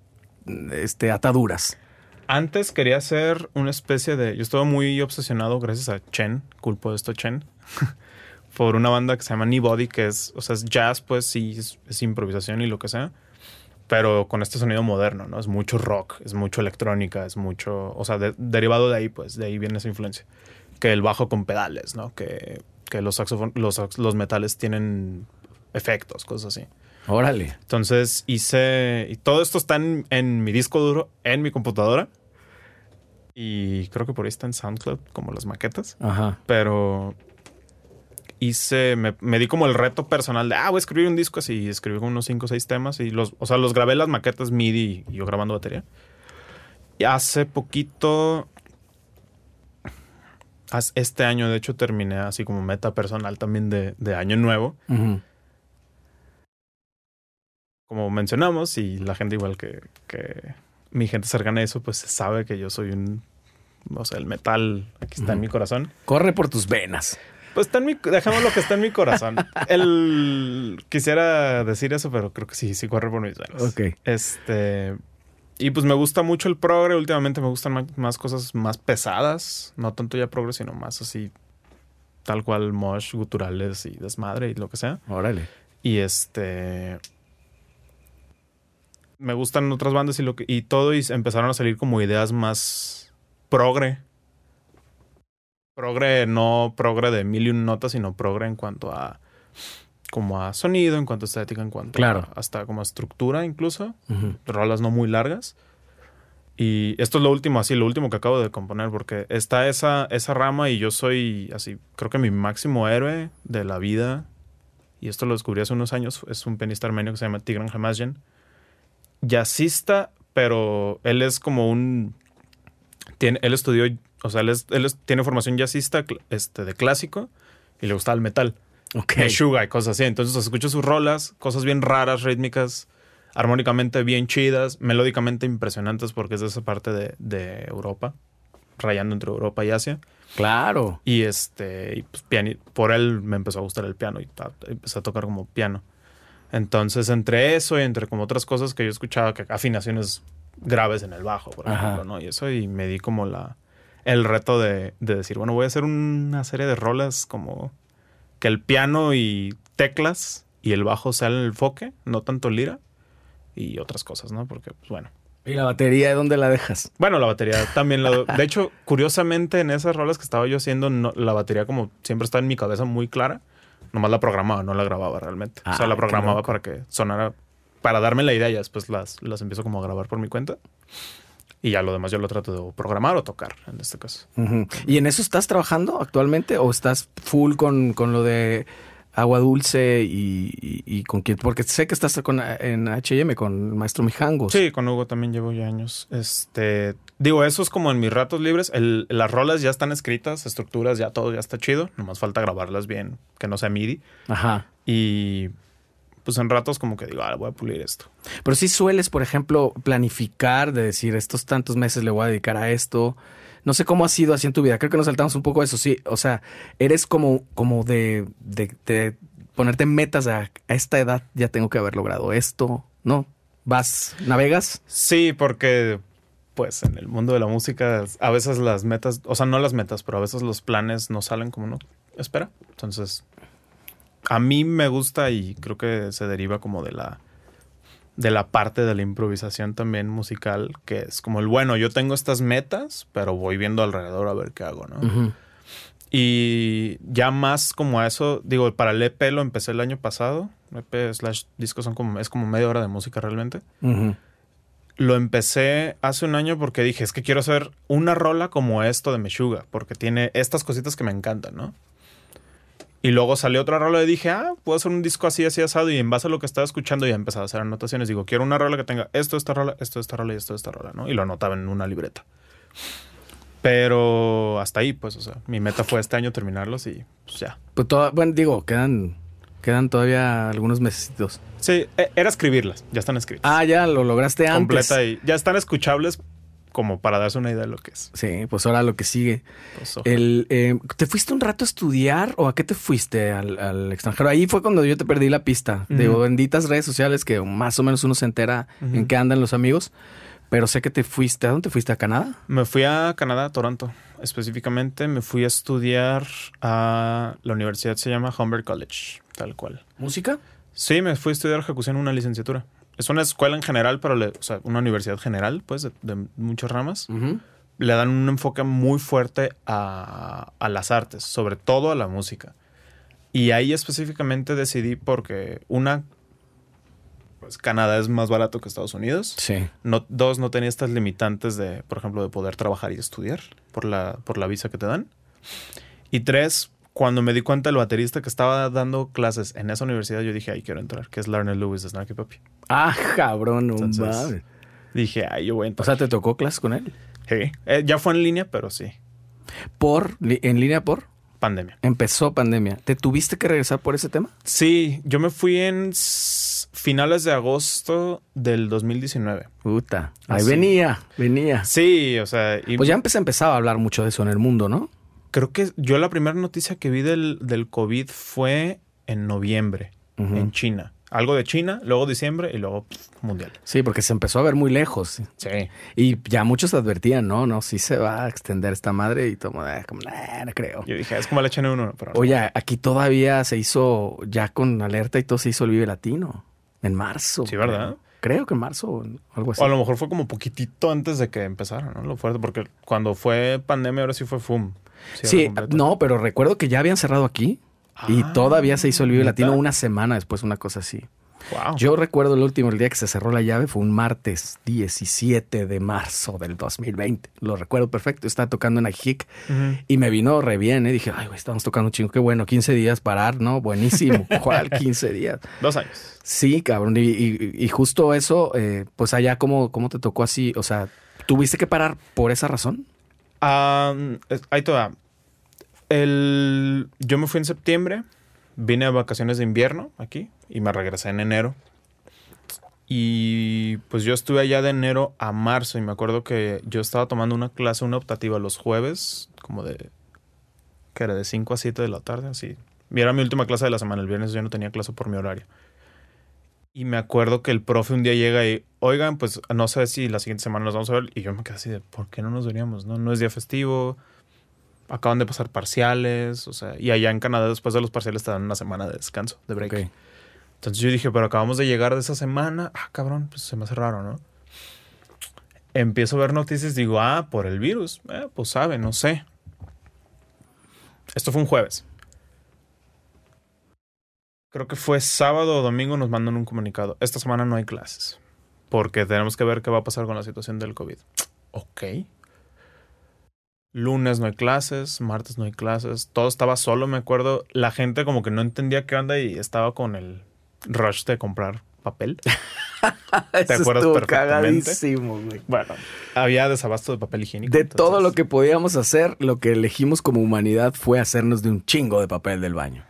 este, ataduras? Antes quería hacer una especie de... Yo estaba muy obsesionado gracias a Chen, culpo de esto Chen, por una banda que se llama Body que es, o sea, es jazz, pues sí, es improvisación y lo que sea pero con este sonido moderno, ¿no? Es mucho rock, es mucho electrónica, es mucho, o sea, derivado de ahí, pues, de ahí viene esa influencia. Que el bajo con pedales, ¿no? Que, que los, los, los metales tienen efectos, cosas así. Órale. Entonces hice, y todo esto está en, en mi disco duro, en mi computadora. Y creo que por ahí está en SoundCloud, como las maquetas. Ajá. Pero hice, me, me di como el reto personal de, ah, voy a escribir un disco así. Y escribí como unos 5 o 6 temas y los, o sea, los grabé las maquetas MIDI y yo grabando batería. Y hace poquito, este año de hecho terminé así como meta personal también de, de año nuevo. Como mencionamos y la gente igual que, que mi gente cercana a eso, pues sabe que yo soy un, o sea, el metal aquí está en mi corazón. Corre por tus venas. Pues está en mi, dejemos lo que está en mi corazón. El, quisiera decir eso, pero creo que sí, sí corre por mis venas. Ok. Este, y pues me gusta mucho el progre. Últimamente me gustan más cosas más pesadas. No tanto ya progre, sino más así, tal cual mosh, guturales y desmadre y lo que sea. Órale. Y este. Me gustan otras bandas y lo que. Y todo, y empezaron a salir como ideas más progre. Progre, no progre de mil y un notas, sino progre en cuanto a. como a sonido, en cuanto a estética, en cuanto Claro. a, hasta como a estructura incluso. Ujú. Rolas no muy largas. Y esto es lo último, así, lo último que acabo de componer, porque está esa, esa rama y yo soy así, creo que mi máximo héroe de la vida y esto lo descubrí hace unos años, es un pianista armenio que se llama Tigran Hamasyan. Jazzista, pero él es como un... Tiene, él estudió, o sea, él, es- él es- tiene formación jazzista este, de clásico y le gustaba el metal, Ok. Meshuga y cosas así. Entonces escucho sus rolas, cosas bien raras, rítmicas, armónicamente bien chidas, melódicamente impresionantes porque es de esa parte de, de Europa, rayando entre Europa y Asia. Claro. Y este, y pues, piani- por él me empezó a gustar el piano y empecé a tocar como piano. Entonces, entre eso y entre como otras cosas que yo escuchaba, que afinaciones graves en el bajo, por Ajá. ejemplo, ¿no? Y eso, y me di como la, el reto de, de decir, bueno, voy a hacer una serie de rolas como que el piano y teclas y el bajo sean el enfoque, no tanto lira y otras cosas, ¿no? Porque, pues bueno. ¿Y la batería de dónde la dejas? Bueno, la batería también la... De hecho, curiosamente, en esas rolas que estaba yo haciendo, no- la batería como siempre está en mi cabeza muy clara. Nomás la programaba, no la grababa realmente. o sea, Ah, la programaba para que sonara... Para darme la idea y después las, las empiezo como a grabar por mi cuenta. Y ya lo demás yo lo trato de programar o tocar, en este caso. ¿Y en eso estás trabajando actualmente o estás full con, con lo de agua dulce y, y- y con quién? Porque sé que estás con, en H&M con el maestro Mijangos. Sí, con Hugo también llevo ya años. Este, digo, eso es como en mis ratos libres. El- las rolas ya están escritas, estructuras, ya todo ya está chido. Nomás falta grabarlas bien, que no sea MIDI. Ajá. Y pues en ratos como que digo, ah, voy a pulir esto. Pero sí sueles, por ejemplo, planificar de decir, estos tantos meses le voy a dedicar a esto. No sé cómo ha sido así en tu vida. Creo que nos saltamos un poco eso. Sí, o sea, eres como, como de, de, de ponerte metas a, a esta edad ya tengo que haber logrado esto. ¿No? Vas, navegas. Sí, porque pues en el mundo de la música a veces las metas, o sea, no las metas, pero a veces los planes no salen como uno espera. Entonces, a mí me gusta y creo que se deriva como de la de la parte de la improvisación también musical, que es como el bueno, yo tengo estas metas, pero voy viendo alrededor a ver qué hago, ¿no? Y ya más como a eso, digo, para el EP lo empecé el año pasado. EP slash disco son como, es como media hora de música realmente. Lo empecé hace un año porque dije, es que quiero hacer una rola como esto de Meshuga, porque tiene estas cositas que me encantan, ¿no? Y luego salió otra rola y dije, ah, puedo hacer un disco así, así asado. Y en base a lo que estaba escuchando, ya empezaba a hacer anotaciones. Digo, quiero una rola que tenga esto, esta rola, esto, esta rola y esto, esta rola, ¿no? Y lo anotaba en una libreta. Pero hasta ahí, pues, o sea, mi meta fue este año terminarlos y pues ya. Pues toda- bueno, digo, quedan, quedan todavía algunos mesecitos. Sí, e- era escribirlas, ya están escritas. Ah, ya lo lograste antes. completa y ya están escuchables como para darse una idea de lo que es. Sí, pues ahora lo que sigue. Pues. El, eh, ¿Te fuiste un rato a estudiar o a qué te fuiste al, al extranjero? Ahí fue cuando yo te perdí la pista. De Ujú. benditas redes sociales que más o menos uno se entera en qué andan los amigos. Pero sé que te fuiste. ¿A dónde te fuiste? ¿A Canadá? Me fui a Canadá, a Toronto. Específicamente me fui a estudiar a la universidad, se llama Humber College, tal cual. ¿Música? Sí, me fui a estudiar ejecución, una licenciatura. Es una escuela en general, pero le- o sea, una universidad general, pues, de, de muchas ramas. Le dan un enfoque muy fuerte a, a las artes, sobre todo a la música. Y ahí específicamente decidí porque una, pues Canadá es más barato que Estados Unidos. Sí. No, dos, no tenía estas limitantes de, por ejemplo, de poder trabajar y estudiar por la, por la visa que te dan. Y tres, cuando me di cuenta el baterista que estaba dando clases en esa universidad, yo dije, ay, quiero entrar, que es Larner Lewis de Snarky Puppy. Ah, cabrón, no mames. Dije, ay, yo voy a O entrar. sea, ¿te tocó clases con él? Sí. Eh, ya fue en línea, pero sí. Por, en línea por, Pandemia. empezó pandemia. ¿Te tuviste que regresar por ese tema? Sí, yo me fui en finales de agosto del 2019. Puta. Ahí Así. venía, venía. Sí, o sea, y Pues ya empecé, empezaba a hablar mucho de eso en el mundo, ¿no? Creo que yo la primera noticia que vi del, del COVID fue en noviembre, en China. Algo de China, luego diciembre y luego pff, mundial. Sí, porque se empezó a ver muy lejos. Sí. Y ya muchos advertían, no, no, sí se va a extender esta madre y todo, eh, como, "Nah, no creo. Yo dije, es como la HN1, pero no. Oye, aquí todavía se hizo, ya con alerta y todo se hizo el Vive Latino. En marzo. Sí, ¿verdad? Creo, Creo que en marzo o algo así. O a lo mejor fue como poquitito antes de que empezara, ¿no? Lo fuerte, porque cuando fue pandemia ahora sí fue FUM. Sí, completo. no, pero recuerdo que ya habían cerrado aquí y Ah, todavía se hizo el Vive. Latino una semana después, una cosa así. Wow. Yo recuerdo el último, el día que se cerró la llave fue un martes 17 de marzo del 2020. Lo recuerdo perfecto. Estaba tocando en Ajic y me vino re bien. ¿eh? Dije, ay, güey, estamos tocando un chingo. Qué bueno, 15 días parar, ¿no? Buenísimo. ¿Cuál 15 días? Dos años. Sí, cabrón. Y, y- y justo eso, eh, pues allá, ¿cómo, ¿cómo te tocó así? O sea, ¿tuviste que parar por esa razón? Es- ahí te va. El, yo me fui en septiembre, vine a vacaciones de invierno aquí y me regresé en enero. Y pues yo estuve allá de enero a marzo y me acuerdo que yo estaba tomando una clase, una optativa los jueves, como de, que era de 5 a 7 de la tarde, así. Y era mi última clase de la semana, el viernes yo no tenía clase por mi horario. Y me acuerdo que el profe un día llega y, oigan, pues no sé si la siguiente semana nos vamos a ver. Y yo me quedé así de, ¿por qué no nos veríamos? No, no es día festivo. Acaban de pasar parciales. O sea, y allá en Canadá después de los parciales te dan una semana de descanso, de break. Ok. Entonces yo dije, pero acabamos de llegar de esa semana. Ah, cabrón, pues se me hace raro, ¿no? Empiezo a ver noticias, digo, ah, por el virus. Eh, pues sabe, no sé. Esto fue un jueves. Creo que fue sábado o domingo nos mandan un comunicado. Esta semana no hay clases. Porque tenemos que ver qué va a pasar con la situación del COVID. Ok. Lunes no hay clases, martes no hay clases. Todo estaba solo, me acuerdo. La gente como que no entendía qué onda y estaba con el rush de comprar papel. Eso acuerdas estuvo perfectamente? cagadísimo, güey. Bueno, había desabasto de papel higiénico. De entonces- todo lo que podíamos hacer, lo que elegimos como humanidad fue hacernos de un chingo de papel del baño.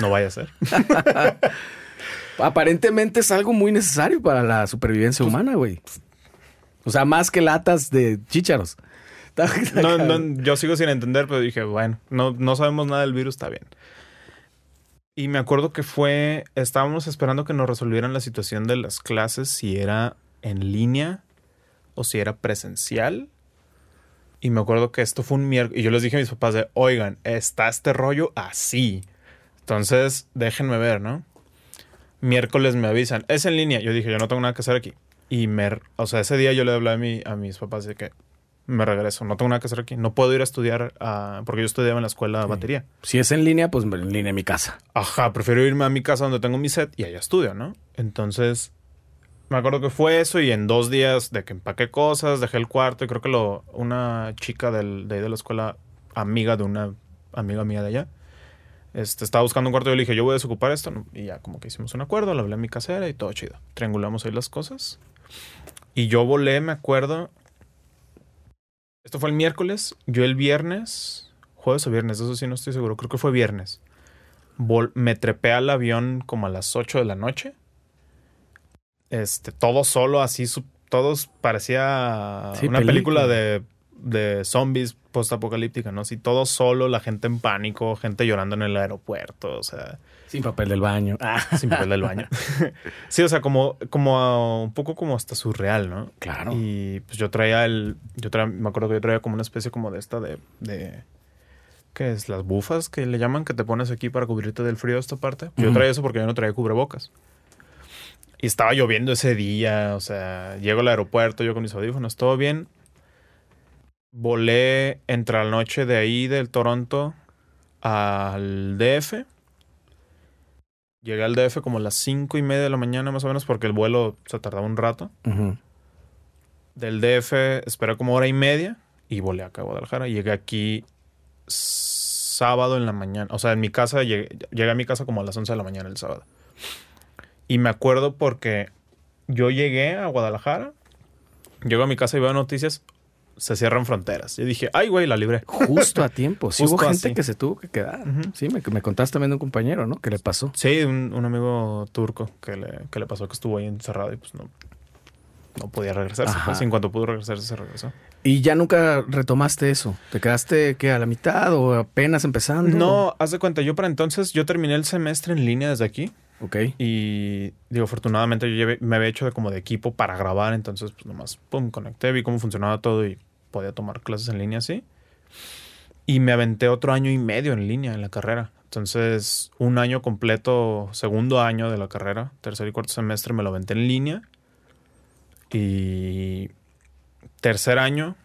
No vaya a ser. Aparentemente es algo muy necesario para la supervivencia humana, güey. O sea, más que latas de chícharos. No, no, yo sigo sin entender, pero dije, bueno, no, no sabemos nada del virus, está bien. Y me acuerdo que fue, estábamos esperando que nos resolvieran la situación de las clases, si era en línea o si era presencial. Y me acuerdo que esto fue un miércoles, y yo les dije a mis papás de, oigan, está este rollo así. Entonces, déjenme ver, ¿no? Miércoles me avisan, es en línea. Yo dije, yo no tengo nada que hacer aquí. Y me, o sea, ese día yo le hablé a, mi, a mis papás de que me regreso, no tengo nada que hacer aquí. No puedo ir a estudiar, porque yo estudiaba en la escuela de batería. Si es en línea, pues en línea en mi casa. Ajá, prefiero irme a mi casa donde tengo mi set y allá estudio, ¿no? Entonces, me acuerdo que fue eso y en dos días de que empaqué cosas, dejé el cuarto y creo que lo, una chica del, de ahí de la escuela, amiga de una amiga mía de allá, este, estaba buscando un cuarto y yo le dije, yo voy a desocupar esto. Y ya como que hicimos un acuerdo, le hablé a mi casera y todo chido. Triangulamos ahí las cosas. Y yo volé, me acuerdo. Esto fue el miércoles. Yo el viernes, jueves o viernes, eso sí no estoy seguro. Creo que fue viernes. Vol- me trepé al avión como a las 8 de la noche. Este, todo solo, así, todos parecía Sí, una película. película de, de zombies postapocalíptica, ¿no? Así, todo solo, la gente en pánico, gente llorando en el aeropuerto, o sea, Sin papel del baño. Ah, sin papel del baño. sí, o sea, como, como ah, un poco como hasta surreal, ¿no? claro. Y pues yo traía el. Yo traía, me acuerdo que yo traía como una especie como de esta de. de ¿Qué es? Las bufas que le llaman que te pones aquí para cubrirte del frío esta parte. Yo traía eso porque yo no traía cubrebocas. Y estaba lloviendo ese día, o sea, llego al aeropuerto, yo con mis audífonos, todo bien. Volé entre la noche de ahí, del Toronto, al DF. Llegué al DF como a las cinco y media de la mañana más o menos porque el vuelo se tardaba un rato. Del DF esperé como hora y media y volé acá a Guadalajara. Llegué aquí sábado en la mañana. O sea, en mi casa, llegué, llegué a mi casa como a las 11 de la mañana el sábado. Y me acuerdo porque yo llegué a Guadalajara, llego a mi casa y veo noticias, se cierran fronteras. Yo dije, ay, güey, la libré. Justo a tiempo. Sí, hubo gente así. que se tuvo que quedar. Sí, me, me contaste también de un compañero, ¿no? ¿Qué le pasó? Sí, un, un amigo turco que le, que le pasó que estuvo ahí encerrado y pues no, no podía regresarse. Pues, en cuanto pudo regresarse, se regresó. Y ya nunca retomaste eso. ¿Te quedaste qué, a la mitad o apenas empezando? No, haz de cuenta, yo para entonces, yo terminé el semestre en línea desde aquí. Ok. Y digo, afortunadamente yo llevé- me había hecho de como de equipo para grabar, entonces pues nomás, pum, conecté, vi cómo funcionaba todo y podía tomar clases en línea así. Y me aventé otro año y medio en línea en la carrera. Entonces, un año completo, segundo año de la carrera, tercer y cuarto semestre me lo aventé en línea. Y tercer año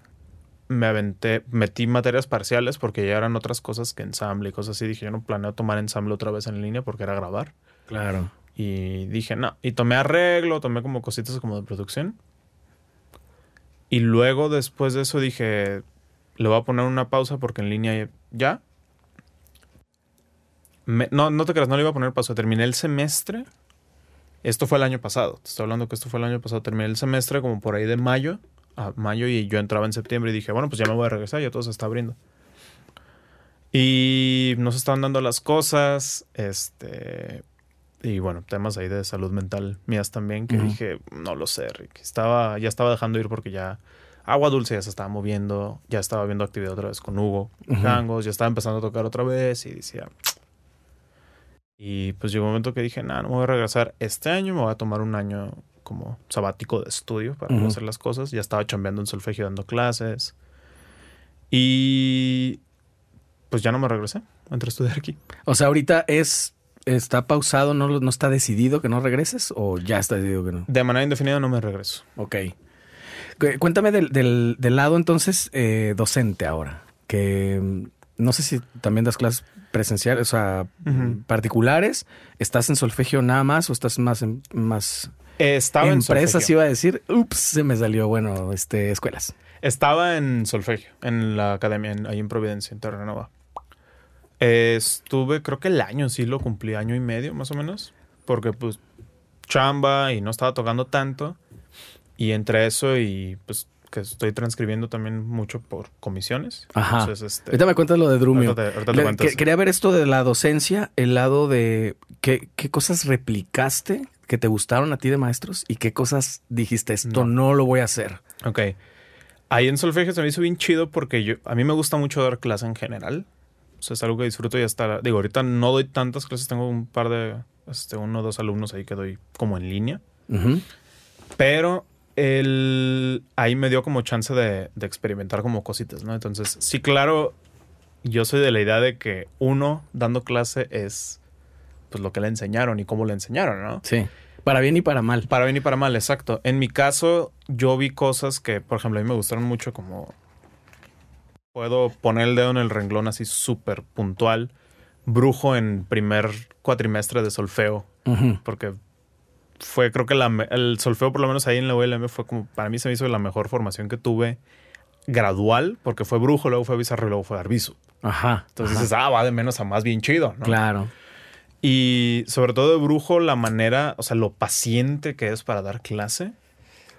me aventé, metí materias parciales porque ya eran otras cosas que ensamble y cosas así. Dije, yo no planeo tomar ensamble otra vez en línea porque era grabar. Claro. Y dije, no. Y tomé arreglo, tomé como cositas como de producción. Y luego, después de eso, dije, le voy a poner una pausa porque en línea ya. No, no te creas, no le iba a poner pausa. Terminé el semestre. Esto fue el año pasado. Te estoy hablando que esto fue el año pasado. Terminé el semestre como por ahí de mayo. A mayo y yo entraba en septiembre y dije, bueno, pues ya me voy a regresar, ya todo se está abriendo. Y nos estaban dando las cosas. Este. Y bueno, temas ahí de salud mental mías también, que dije, no lo sé, Rick. Estaba, ya estaba dejando ir porque ya Agua Dulce ya se estaba moviendo, ya estaba viendo actividad otra vez con Hugo, Ujú. Jangos, ya estaba empezando a tocar otra vez y decía. Y pues llegó un momento que dije, nada, no me voy a regresar este año, me voy a tomar un año como sabático de estudio para Ujú. hacer las cosas. Ya estaba chambeando en solfegio dando clases. Y pues ya no me regresé, entré a estudiar aquí. O sea, ahorita es. ¿Está pausado? ¿No, ¿No está decidido que no regreses? ¿O ya está decidido que no? De manera indefinida no me regreso. Ok. Cu- Cuéntame del, del- del lado entonces eh, docente ahora. Que mm, no sé si también das clases presenciales, o sea, particulares. ¿Estás en solfegio nada más o estás más en más Eh, Estaba en empresas? solfegio. Iba a decir, ups, se me salió, bueno, este, escuelas. Estaba en solfegio, en la academia, en- ahí en Providencia, en Terranova. Eh, estuve, creo que el año sí lo cumplí, año y medio más o menos, porque pues chamba y no estaba tocando tanto. Y entre eso y pues que estoy transcribiendo también mucho por comisiones. Ajá. Entonces, este, Ahorita me cuentas lo de Drumio. ahorita te- ahorita Le- que- quería ver esto de la docencia, el lado de qué, qué cosas replicaste que te gustaron a ti de maestros y qué cosas dijiste, esto No. no, lo voy a hacer. Ok. Ahí en solfegio se me hizo bien chido porque yo, a mí me gusta mucho dar clase en general. O sea, es algo que disfruto y hasta, digo, ahorita no doy tantas clases, tengo un par de, este, uno o dos alumnos ahí que doy como en línea. Pero el, ahí me dio como chance de, de experimentar como cositas, ¿no? Entonces, sí, claro, yo soy de la idea de que uno dando clase es pues lo que le enseñaron y cómo le enseñaron, ¿no? Sí. Para bien y para mal. Para bien y para mal, exacto. En mi caso, yo vi cosas que, por ejemplo, a mí me gustaron mucho como... Puedo poner el dedo en el renglón así súper puntual. Brujo en primer cuatrimestre de solfeo. Porque fue, creo que la el solfeo, por lo menos ahí en la ULM, fue como... Para mí se me hizo la mejor formación que tuve gradual. Porque fue brujo, luego fue bizarro y luego fue arbizu. Ajá. Entonces ajá. dices, ah, va de menos a más bien chido, ¿no? Claro. Y sobre todo de brujo, la manera, o sea, lo paciente que es para dar clase.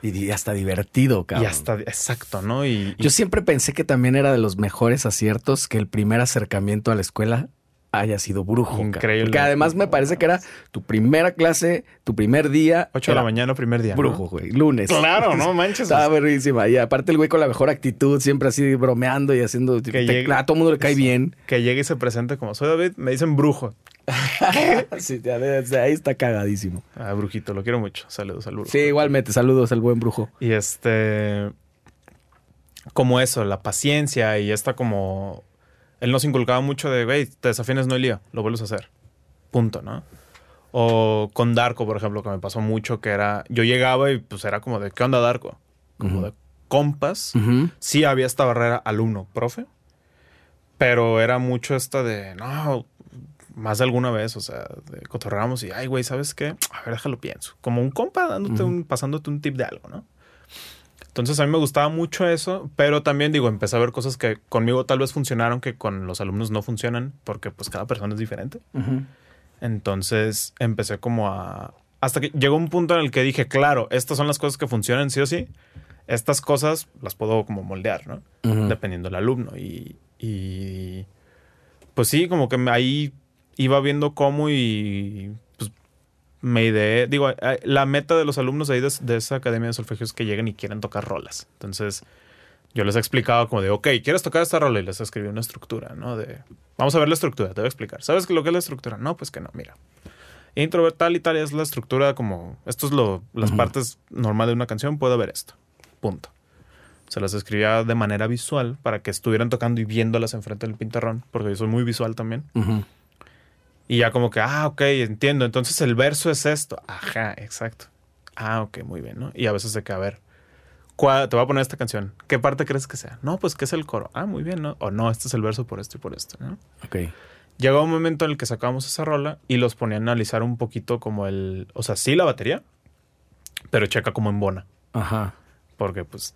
Y hasta divertido, cabrón. Y hasta, exacto, ¿no? Y, y- Yo siempre pensé que también era de los mejores aciertos que el primer acercamiento a la escuela haya sido brujo. Increíble. Porque además me parece que era tu primera clase, tu primer día. 8 de la mañana, primer día. ¿no? Brujo, güey. Lunes. Claro, no manches. Estaba verguísima. Y aparte el güey con la mejor actitud, siempre así bromeando y haciendo... Que te- llegue- a todo mundo le cae bien. Que llegue y se presente como soy David, me dicen brujo. sí, ya desde ahí está cagadísimo. Ah, brujito, lo quiero mucho. Saludos al brujo. Sí, igualmente. Saludos al buen brujo. Y este. Como eso, la paciencia y esta como. Él nos inculcaba mucho de, güey, te desafines, no lío, lo vuelves a hacer. Punto, ¿no? O con Darko, por ejemplo, que me pasó mucho, que era. Yo llegaba y pues era como de, ¿qué onda, Darko? Como de compas. Sí había esta barrera alumno-profe, pero era mucho esta de, no, más de alguna vez, o sea, de cotorreamos y, ay, güey, ¿sabes qué? A ver, déjalo pienso. Como un compa dándote un, pasándote un tip de algo, ¿no? Entonces a mí me gustaba mucho eso, pero también digo, empecé a ver cosas que conmigo tal vez funcionaron que con los alumnos no funcionan porque pues cada persona es diferente. Entonces empecé como a... Hasta que llegó un punto en el que dije, claro, estas son las cosas que funcionan sí o sí. Estas cosas las puedo como moldear, ¿no? Dependiendo del alumno. Y, y pues sí, como que ahí iba viendo cómo y me ideé, digo, la meta de los alumnos ahí de, esa academia de solfegio es que lleguen y quieren tocar rolas. Entonces, yo les he explicado como de, ok, ¿quieres tocar esta rola? Y les escribí una estructura, ¿no? De, vamos a ver la estructura, te voy a explicar. ¿Sabes lo que es la estructura? No, pues que no, mira. Intro tal y tal es la estructura como, esto es lo, las partes normales de una canción, puedo ver esto. Punto. Se las escribía de manera visual para que estuvieran tocando y viéndolas enfrente del pintarrón, porque yo soy muy visual también. Y ya como que, ah, ok, entiendo. Entonces el verso es esto. Ajá, exacto. Ah, ok, muy bien, ¿no? Y a veces de que, a ver, te voy a poner esta canción. ¿Qué parte crees que sea? No, pues que es el coro. Ah, muy bien, ¿no? O no, este es el verso por esto y por esto, ¿no? Ok. Llegó un momento en el que sacábamos esa rola y los ponía a analizar un poquito como el, o sea, sí la batería, pero checa como en bona. Ajá. Porque pues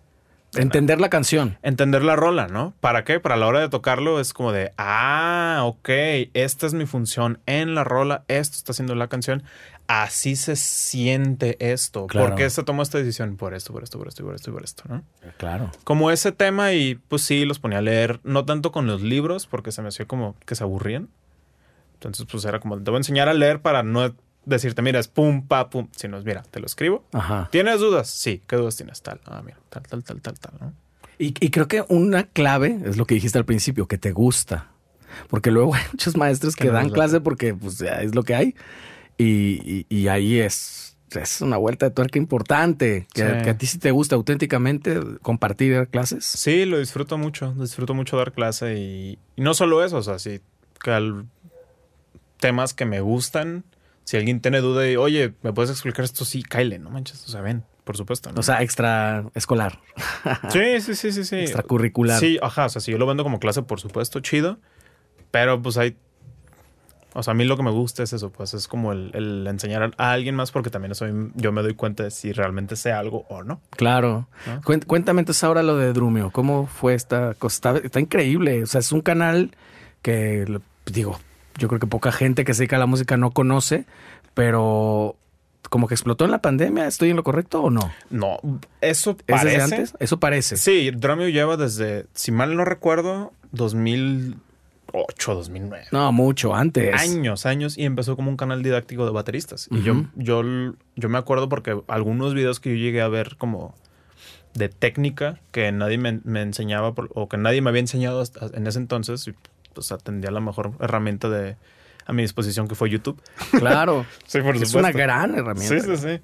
Entender la canción. Entender la rola, ¿no? ¿Para qué? Para la hora de tocarlo es como de, ah, ok, esta es mi función en la rola, esto está haciendo la canción, así se siente esto. ¿Por qué se tomó esta decisión? Por esto, por esto, por esto, por esto, por esto, ¿no? Claro. Como ese tema y pues sí, los ponía a leer, no tanto con los libros, porque se me hacía como que se aburrían. Entonces pues era como, te voy a enseñar a leer para no decirte, mira, es pum, pa, pum. Si no es, mira, te lo escribo. Ajá. ¿Tienes dudas? Sí. ¿Qué dudas tienes? Tal. Ah, mira, tal, tal, tal, tal, tal. ¿no? Y, creo que una clave es lo que dijiste al principio, que te gusta. Porque luego hay muchos maestros que, dan clase porque pues, es lo que hay. Y, ahí es, es una vuelta de tuerca importante. Que, a ti sí te gusta auténticamente compartir clases. Sí, lo disfruto mucho. Disfruto mucho dar clase. Y, no solo eso, o sea, sí, que temas que me gustan si alguien tiene duda y, oye, ¿me puedes explicar esto? Sí, Kyle, no manches. O sea, ven, por supuesto. O sea, extra escolar. sí, sí, sí, sí, sí. Extracurricular. Sí, ajá. O sea, si yo lo vendo como clase, por supuesto, chido. Pero pues hay. O sea, a mí lo que me gusta es eso, pues es como el, enseñar a alguien más, porque también eso yo me doy cuenta de si realmente sé algo o no. Claro. Cuéntame entonces ahora lo de Drumio. ¿Cómo fue esta cosa? está increíble. O sea, es un canal que, digo, yo creo que poca gente que se dedica a la música no conoce, pero como que explotó en la pandemia, ¿estoy en lo correcto o no? No, eso parece. ¿Es antes? Eso parece. Sí, Drumeo lleva desde, si mal no recuerdo, 2008, 2009. No, mucho antes. Años, años, y empezó como un canal didáctico de bateristas. Y yo, yo, yo me acuerdo porque algunos videos que yo llegué a ver como de técnica que nadie me, enseñaba o que nadie me había enseñado en ese entonces, pues atendía la mejor herramienta de a mi disposición que fue YouTube. Claro. sí, por supuesto. Es una gran herramienta. Sí, sí, sí.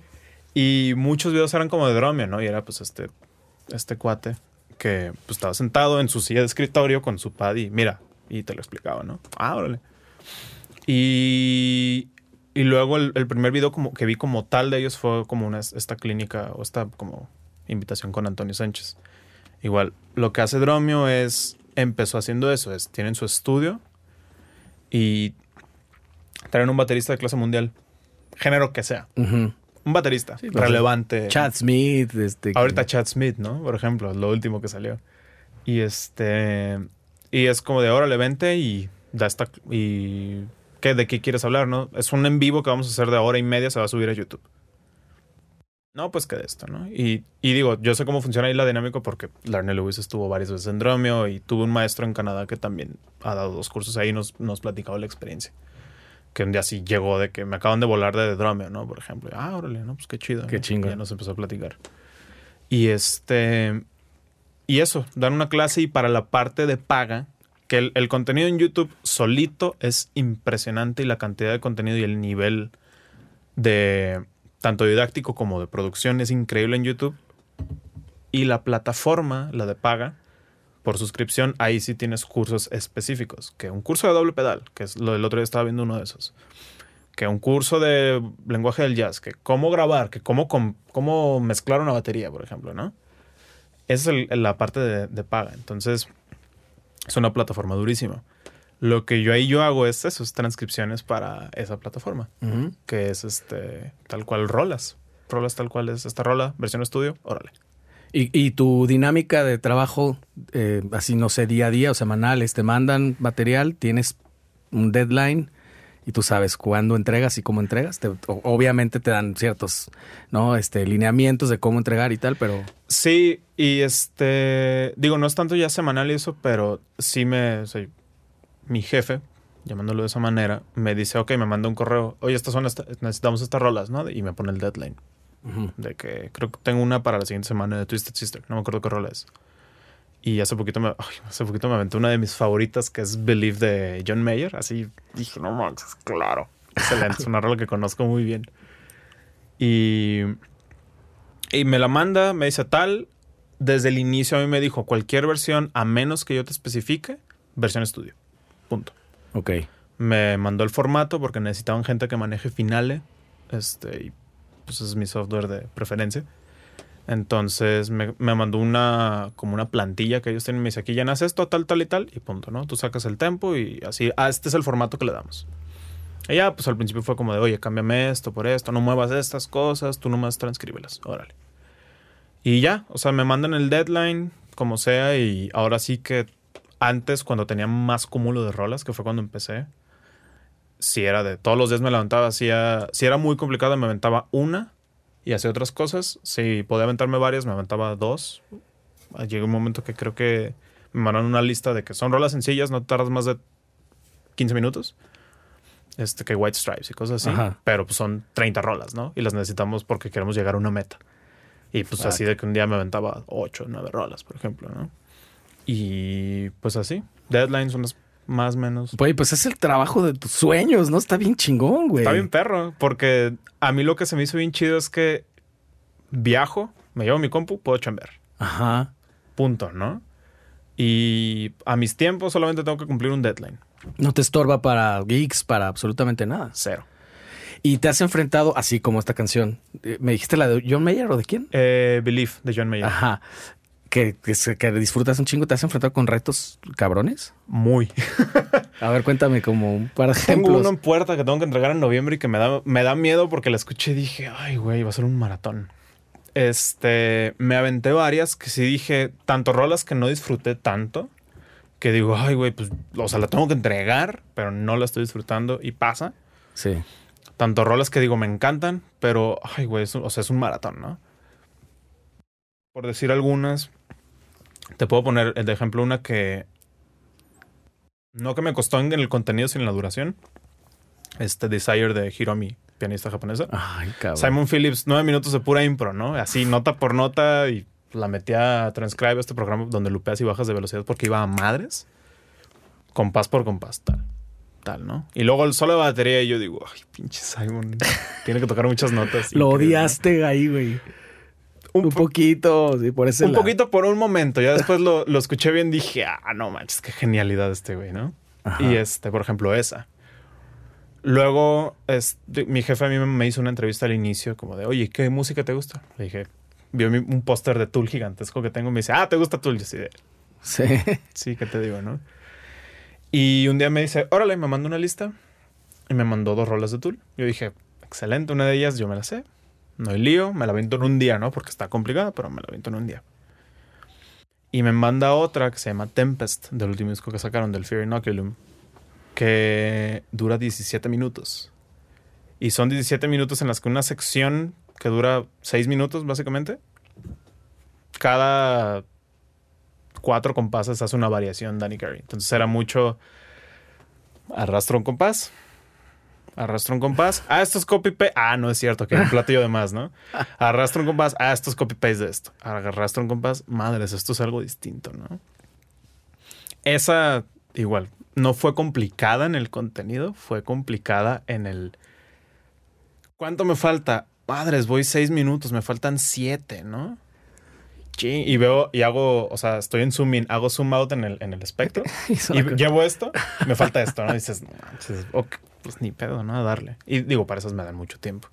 Y muchos videos eran como de Dromio, ¿no? Y era pues este, este cuate que pues, estaba sentado en su silla de escritorio con su pad y mira, y te lo explicaba, ¿no? Ah, órale. Y, y luego el, primer video como que vi como tal de ellos fue como una, esta clínica o esta como invitación con Antonio Sánchez. Igual, lo que hace Dromio es empezó haciendo eso. Es, tienen su estudio y traen un baterista de clase mundial. Género que sea. Un baterista relevante. Chad Smith. Este, Ahorita Chad Smith, ¿no? Por ejemplo, lo último que salió. Y este... Y es como de, órale, vente y da esta... Y... ¿qué, ¿De qué quieres hablar, no? Es un en vivo que vamos a hacer de hora y media, se va a subir a YouTube. No, pues que de esto, ¿no? Y, digo, yo sé cómo funciona ahí la dinámica porque Larnell Lewis estuvo varias veces en Dromio y tuve un maestro en Canadá que también ha dado dos cursos ahí y nos, nos platicaba la experiencia. Que un día sí llegó de que me acaban de volar de Dromio, ¿no? Por ejemplo. Ah, órale, no, pues qué chido. Qué chingo. Ya nos empezó a platicar. Y este. Y eso, dar una clase y para la parte de paga, que el, el contenido en YouTube solito es impresionante y la cantidad de contenido y el nivel de tanto didáctico como de producción, es increíble en YouTube. Y la plataforma, la de paga, por suscripción, ahí sí tienes cursos específicos. Que un curso de doble pedal, que es lo del otro día estaba viendo uno de esos. Que un curso de lenguaje del jazz, que cómo grabar, que cómo, cómo mezclar una batería, por ejemplo, ¿no? Esa es la parte de, de paga. Entonces, es una plataforma durísima. Lo que yo ahí yo hago es eso, es transcripciones para esa plataforma, que es este tal cual rolas. Rolas tal cual es esta rola, versión estudio, órale. ¿Y, y tu dinámica de trabajo, eh, así no sé, día a día o semanales, te mandan material, tienes un deadline y tú sabes cuándo entregas y cómo entregas. Te- obviamente te dan ciertos, ¿no? Este, lineamientos de cómo entregar y tal, pero Sí, y este, digo, no es tanto ya semanal y eso, pero sí me, o sea, mi jefe, llamándolo de esa manera, me dice, ok, me manda un correo, oye, estas son necesitamos estas rolas, ¿no? Y me pone el deadline. ujú, De que creo que tengo una para la siguiente semana de Twisted Sister, no me acuerdo qué rola es. Y hace poquito me, ay, hace poquito me aventé una de mis favoritas que es Believe de John Mayer. Así dije, no manches, claro. Excelente, es una rola que conozco muy bien. Y, y me la manda, me dice tal. Desde el inicio a mí me dijo cualquier versión, a menos que yo te especifique, versión estudio. Punto. ok. Me mandó el formato porque necesitaban gente que maneje Finale. Este, y pues es mi software de preferencia. Entonces me, me mandó una como una plantilla que ellos tienen. Me dice, aquí llenas esto, tal, tal y tal. Y punto, ¿no? Tú sacas el tempo y así. Ah, este es el formato que le damos. Ya, pues al principio fue como de, oye, cámbiame esto por esto. No muevas estas cosas. Tú nomás transcríbelas. Órale. Y ya, o sea, me mandan el deadline, como sea. Y ahora sí que antes, cuando tenía más cúmulo de rolas, que fue cuando empecé, si era de todos los días me levantaba, hacía, si era muy complicado, me aventaba una y hacía otras cosas. Si podía aventarme varias, me aventaba dos. Llegó un momento que creo que me mandaron una lista de que son rolas sencillas, no tardas más de 15 minutos. Este, que White Stripes y cosas así. Ajá. Pero pues son 30 rolas, ¿no? Y las necesitamos porque queremos llegar a una meta. Y pues así de que un día me aventaba 8 o 9 rolas, por ejemplo, ¿no? Y pues así. Deadlines son las más o menos. Güey, pues es el trabajo de tus sueños, ¿no? Está bien chingón, güey. Está bien perro, porque a mí lo que se me hizo bien chido es que viajo, me llevo mi compu, puedo chambear. Ajá. Punto, ¿no? Y a mis tiempos solamente tengo que cumplir un deadline. No te estorba para geeks, para absolutamente nada. Cero. Y te has enfrentado, así como esta canción. eh, ¿Me dijiste la de John Mayer o de quién? Eh, Believe de John Mayer. Ajá. Que, que, disfrutas un chingo. ¿Te has enfrentado con retos cabrones? Muy. A ver, cuéntame como un par de Tengo ejemplos. uno en puerta que tengo que entregar en noviembre y que me da, me da miedo porque la escuché y dije, ay, güey, va a ser un maratón. Este, me aventé varias que sí dije, tanto rolas que no disfruté tanto, que digo, ay, güey, pues, o sea, la tengo que entregar, pero no la estoy disfrutando y pasa. Sí. Tanto rolas que digo, me encantan, pero, ay, güey, o sea, es un maratón, ¿no? Por decir algunas, te puedo poner de ejemplo una que no que me costó en el contenido, sino en la duración. Este Desire de Hiromi, pianista japonesa. Ay, cabrón. Simon Phillips, nueve minutos de pura impro, ¿no? Así, nota por nota, y la metía a Transcribe, este programa donde lupeas y bajas de velocidad porque iba a madres. Compás por compás, tal. Tal, ¿no? Y luego el solo de batería, y yo digo, ay, pinche Simon, tiene que tocar muchas notas. Lo odiaste ahí, güey. Un, Un, po- poquito, sí, por ese un lado. poquito por un momento. Ya después lo, lo escuché bien, dije, ah, no manches, qué genialidad este güey, ¿no? Ajá. Y este, por ejemplo, esa. Luego, este, mi jefe a mí me hizo una entrevista al inicio, como de, oye, ¿qué música te gusta? Le dije, vio un póster de Tool gigantesco que tengo, me dice, ah, ¿te gusta Tool? Yo así de, Sí. sí, ¿qué te digo, no? Y un día me dice, órale, me mandó una lista y me mandó dos rolas de Tool. Yo dije, excelente, una de ellas yo me la sé. No hay lío, me la aviento en un día, ¿no? Porque está complicada, pero me la aviento en un día. Y me manda otra que se llama Tempest, del último disco que sacaron, del Fear Inoculum, que dura 17 minutos. Y son 17 minutos en las que una sección que dura 6 minutos, básicamente, cada cuatro compases hace una variación Danny Carey. Entonces era mucho arrastro un compás, arrastro un compás, ah, esto es copy paste, ah, no es cierto, que hay un platillo de más, ¿no? Arrastro un compás, ah, esto es copy paste de esto, arrastro un compás, madres, esto es algo distinto, ¿no? Esa, igual, no fue complicada en el contenido, fue complicada en el... ¿Cuánto me falta? Madres, voy seis minutos, me faltan siete, ¿no? Y veo y hago, o sea, estoy en zoom in, hago zoom out en el, en el espectro y llevo esto, me falta esto, ¿no? Y dices, no manches, ok, pues ni pedo, ¿no? A darle. Y digo, para esas me dan mucho tiempo.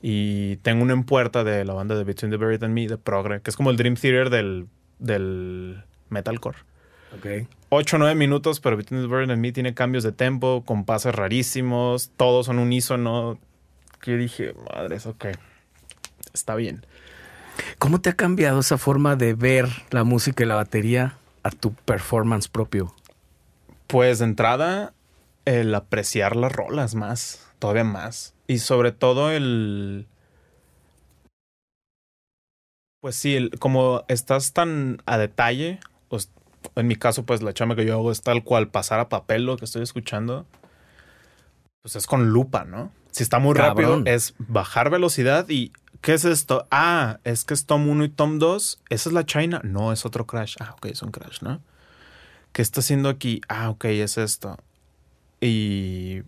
Y tengo uno en puerta de la banda de Between the Buried and Me, de Progre, que es como el Dream Theater del, del metalcore. Ok. 8 o 9 minutos, pero Between the Buried and Me tiene cambios de tempo, compases rarísimos, todos son unísono. Que yo dije, madres, ok, está bien. ¿Cómo te ha cambiado esa forma de ver la música y la batería a tu performance propio? Pues de entrada, el apreciar las rolas más, todavía más. Y sobre todo el... Pues sí, el, como estás tan a detalle, pues, en mi caso, pues la chama que yo hago es tal cual pasar a papel lo que estoy escuchando, pues es con lupa, ¿no? Si está muy Cabrón. rápido, es bajar velocidad y ¿qué es esto? Ah, es que es Tom 1 y Tom 2. ¿Esa es la China? No, es otro crash. Ah, ok, es un crash, ¿no? ¿Qué está haciendo aquí? Ah, ok, es esto. Y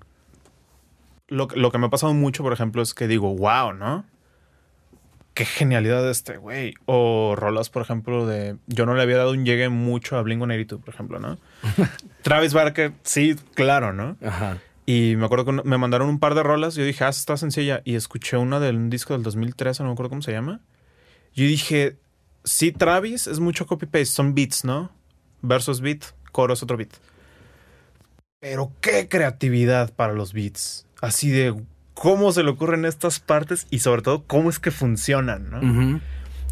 lo, que- lo que me ha pasado mucho, por ejemplo, es que digo, wow, ¿no? Qué genialidad de este güey. O rolas, por ejemplo, de. Yo no le había dado un llegue mucho a Blink 182, por ejemplo, ¿no? Travis Barker, sí, claro, ¿no? Ajá. Y me acuerdo que me mandaron un par de rolas. Yo dije, ah, está sencilla. Y escuché una de un disco del 2013, no me acuerdo cómo se llama. Yo dije, sí, Travis es mucho copy-paste, son beats, ¿no? Versus beat, coro es otro beat. Pero qué creatividad para los beats. Así de cómo se le ocurren estas partes y sobre todo cómo es que funcionan, ¿no?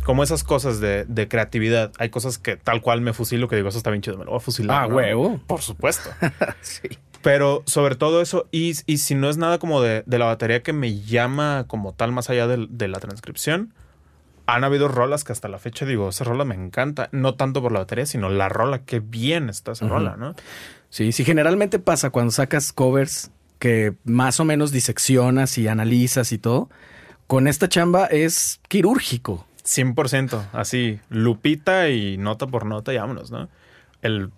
Como esas cosas de, de creatividad. Hay cosas que tal cual me fusilo que digo, eso está bien chido, me lo voy a fusilar. Ah, ¿no? huevo. Por supuesto. Sí. Pero sobre todo eso, y, y si no es nada como de, de la batería que me llama como tal más allá de, la transcripción, han habido rolas que hasta la fecha digo, esa rola me encanta, no tanto por la batería, sino la rola, qué bien está esa rola, ¿no? Sí, sí, generalmente pasa cuando sacas covers que más o menos diseccionas y analizas y todo. Con esta chamba es quirúrgico. 100%, así, lupita y nota por nota y vámonos, ¿no? El,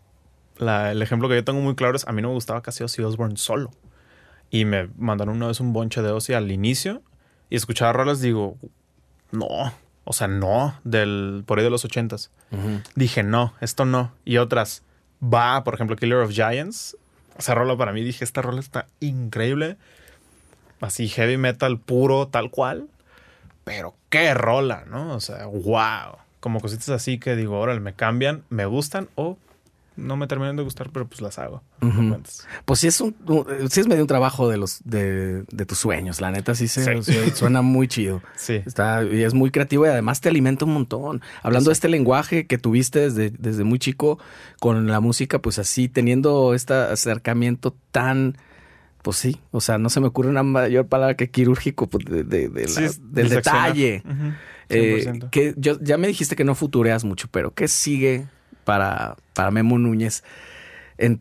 la- el ejemplo que yo tengo muy claro es, a mí no me gustaba casi Ozzy Osbourne solo. Y me mandaron una vez un bonche de Ozzy al inicio y escuchaba rolas, digo, no, o sea, no, del, por ahí de los ochentas. Dije, no, esto no. Y otras, va, por ejemplo, Killer of Giants. Esa rola para mí, dije, esta rola está increíble. Así, heavy metal puro, tal cual. Pero qué rola, ¿no? O sea, wow. Como cositas así que digo, órale, me cambian, me gustan o no me terminan de gustar, pero pues las hago. Pues sí es un, sí es medio un trabajo de los de, de tus sueños. La neta sí se Sí. suena muy chido. Sí. Está y es muy creativo y además te alimenta un montón. Hablando de este lenguaje que tuviste desde, desde muy chico con la música, pues así teniendo este acercamiento tan pues sí, o sea, no se me ocurre una mayor palabra que quirúrgico pues, de, de- de la- Sí, es del detalle. Eh, 100%. que yo ya me dijiste que no futureas mucho, pero ¿qué sigue para, para Memo Núñez? En,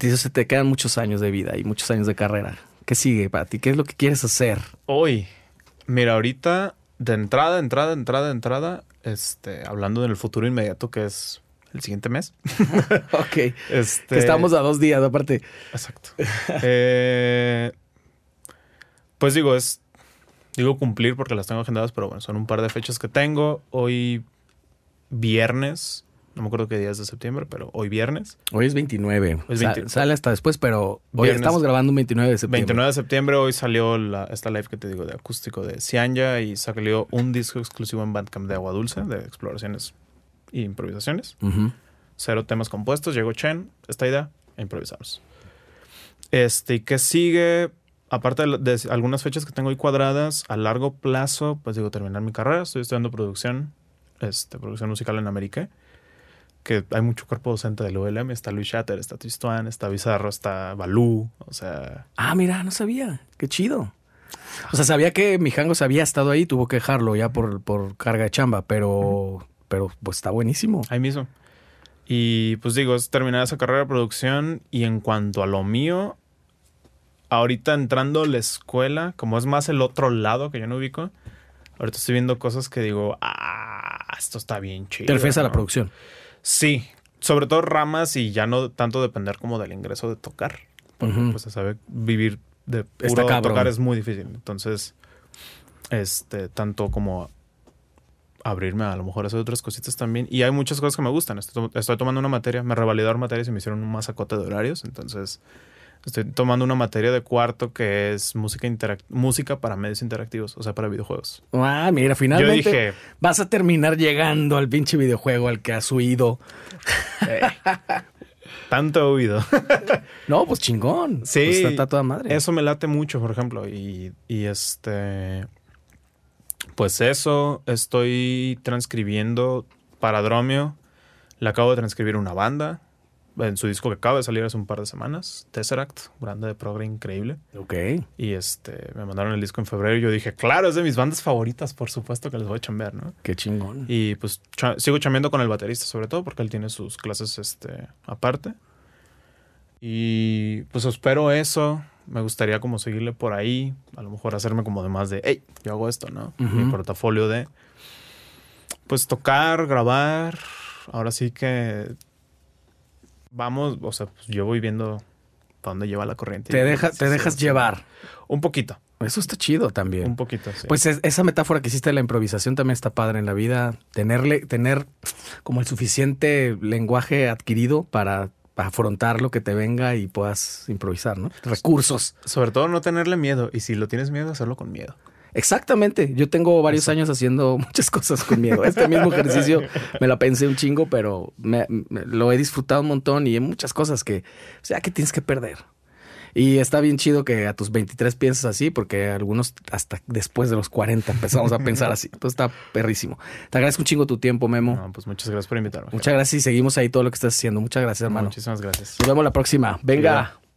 se te quedan muchos años de vida y muchos años de carrera. ¿Qué sigue para ti? ¿Qué es lo que quieres hacer? Hoy, mira, ahorita de entrada, entrada, entrada, entrada, este, hablando del futuro inmediato que es el siguiente mes. ok. Este, Que estamos a dos días, aparte. Exacto. Eh, pues digo, es. Digo cumplir porque las tengo agendadas, pero bueno, son un par de fechas que tengo. Hoy viernes, no me acuerdo qué días de septiembre, pero hoy viernes. Hoy es 29. Es Sa- 20. sale hasta después, pero hoy Viernes. estamos grabando un 29 de septiembre. 29 de septiembre, hoy salió la, esta live que te digo de acústico de Cianya y salió un disco exclusivo en Bandcamp de Agua Dulce, de exploraciones e improvisaciones. Cero temas compuestos. Llegó Chen, esta idea, e improvisamos. Este, ¿y qué sigue? Aparte de, de algunas fechas que tengo ahí cuadradas, a largo plazo, pues digo, terminar mi carrera. Estoy estudiando producción, este, producción musical en América. Que hay mucho cuerpo docente del ULM. Está Luis Shatter, está Tristuan, está Bizarro, está Balú. O sea, Ah, mira, no sabía. Qué chido. O sea, sabía que Mijangos había estado ahí, tuvo que dejarlo ya por, por carga de chamba, pero, pero pues está buenísimo. ahí mismo. Y pues digo, es terminar esa carrera de producción. Y en cuanto a lo mío, ahorita entrando a la escuela, como es más el otro lado que yo no ubico, ahorita estoy viendo cosas que digo, ah, esto está bien chido. Te refieres a la producción. Sí, sobre todo ramas y ya no tanto depender como del ingreso de tocar. Porque pues se sabe vivir de puro tocar es muy difícil. Entonces, este, tanto como abrirme a lo mejor a hacer otras cositas también. Y hay muchas cosas que me gustan. Estoy, estoy tomando una materia, me revalidaron materias y me hicieron un masacote de horarios. Entonces, estoy tomando una materia de cuarto que es música música para medios interactivos, o sea, para videojuegos. Ah, mira, Yo finalmente dije, vas a terminar llegando al pinche videojuego al que has huido. tanto he oído. No, pues chingón. Sí, Pues está, está toda madre. Eso me late mucho, por ejemplo. Y, y este. Pues eso, estoy transcribiendo para Dromio. Le acabo de transcribir una banda en su disco que acaba de salir hace un par de semanas, Tesseract, banda de progre increíble. Ok. Y este, me mandaron el disco en febrero y yo dije, claro, es de mis bandas favoritas, por supuesto que les voy a chambear, ¿no? Qué chingón. Y pues cha- sigo chambeando con el baterista, sobre todo porque él tiene sus clases este, aparte. Y pues espero eso. Me gustaría como seguirle por ahí. A lo mejor hacerme como de más de, hey, yo hago esto, ¿no? Mi portafolio de, pues tocar, grabar. Ahora sí que vamos, o sea, pues yo voy viendo dónde lleva la corriente. Te, deja, te dejas llevar. Un poquito, Eso está chido también. un poquito, sí. Pues es- esa metáfora que hiciste de la improvisación también está padre en la vida. Tenerle, tener como el suficiente lenguaje adquirido para afrontar lo que te venga y puedas improvisar, ¿no? Recursos. Sobre todo no tenerle miedo. Y si lo tienes miedo, hacerlo con miedo. Exactamente. Yo tengo varios Eso. años haciendo muchas cosas con miedo. Este mismo ejercicio me la pensé un chingo, pero me- me- lo he disfrutado un montón y hay muchas cosas que, o sea, que tienes que perder. Y está bien chido que a tus 23 pienses así, porque algunos hasta después de los 40 empezamos a pensar así. Entonces está perrísimo. Te agradezco un chingo tu tiempo, Memo. No, pues muchas gracias por invitarme. Muchas gracias y seguimos ahí todo lo que estás haciendo. Muchas gracias, hermano. Muchísimas gracias. Nos vemos la próxima. Venga. Cuidado.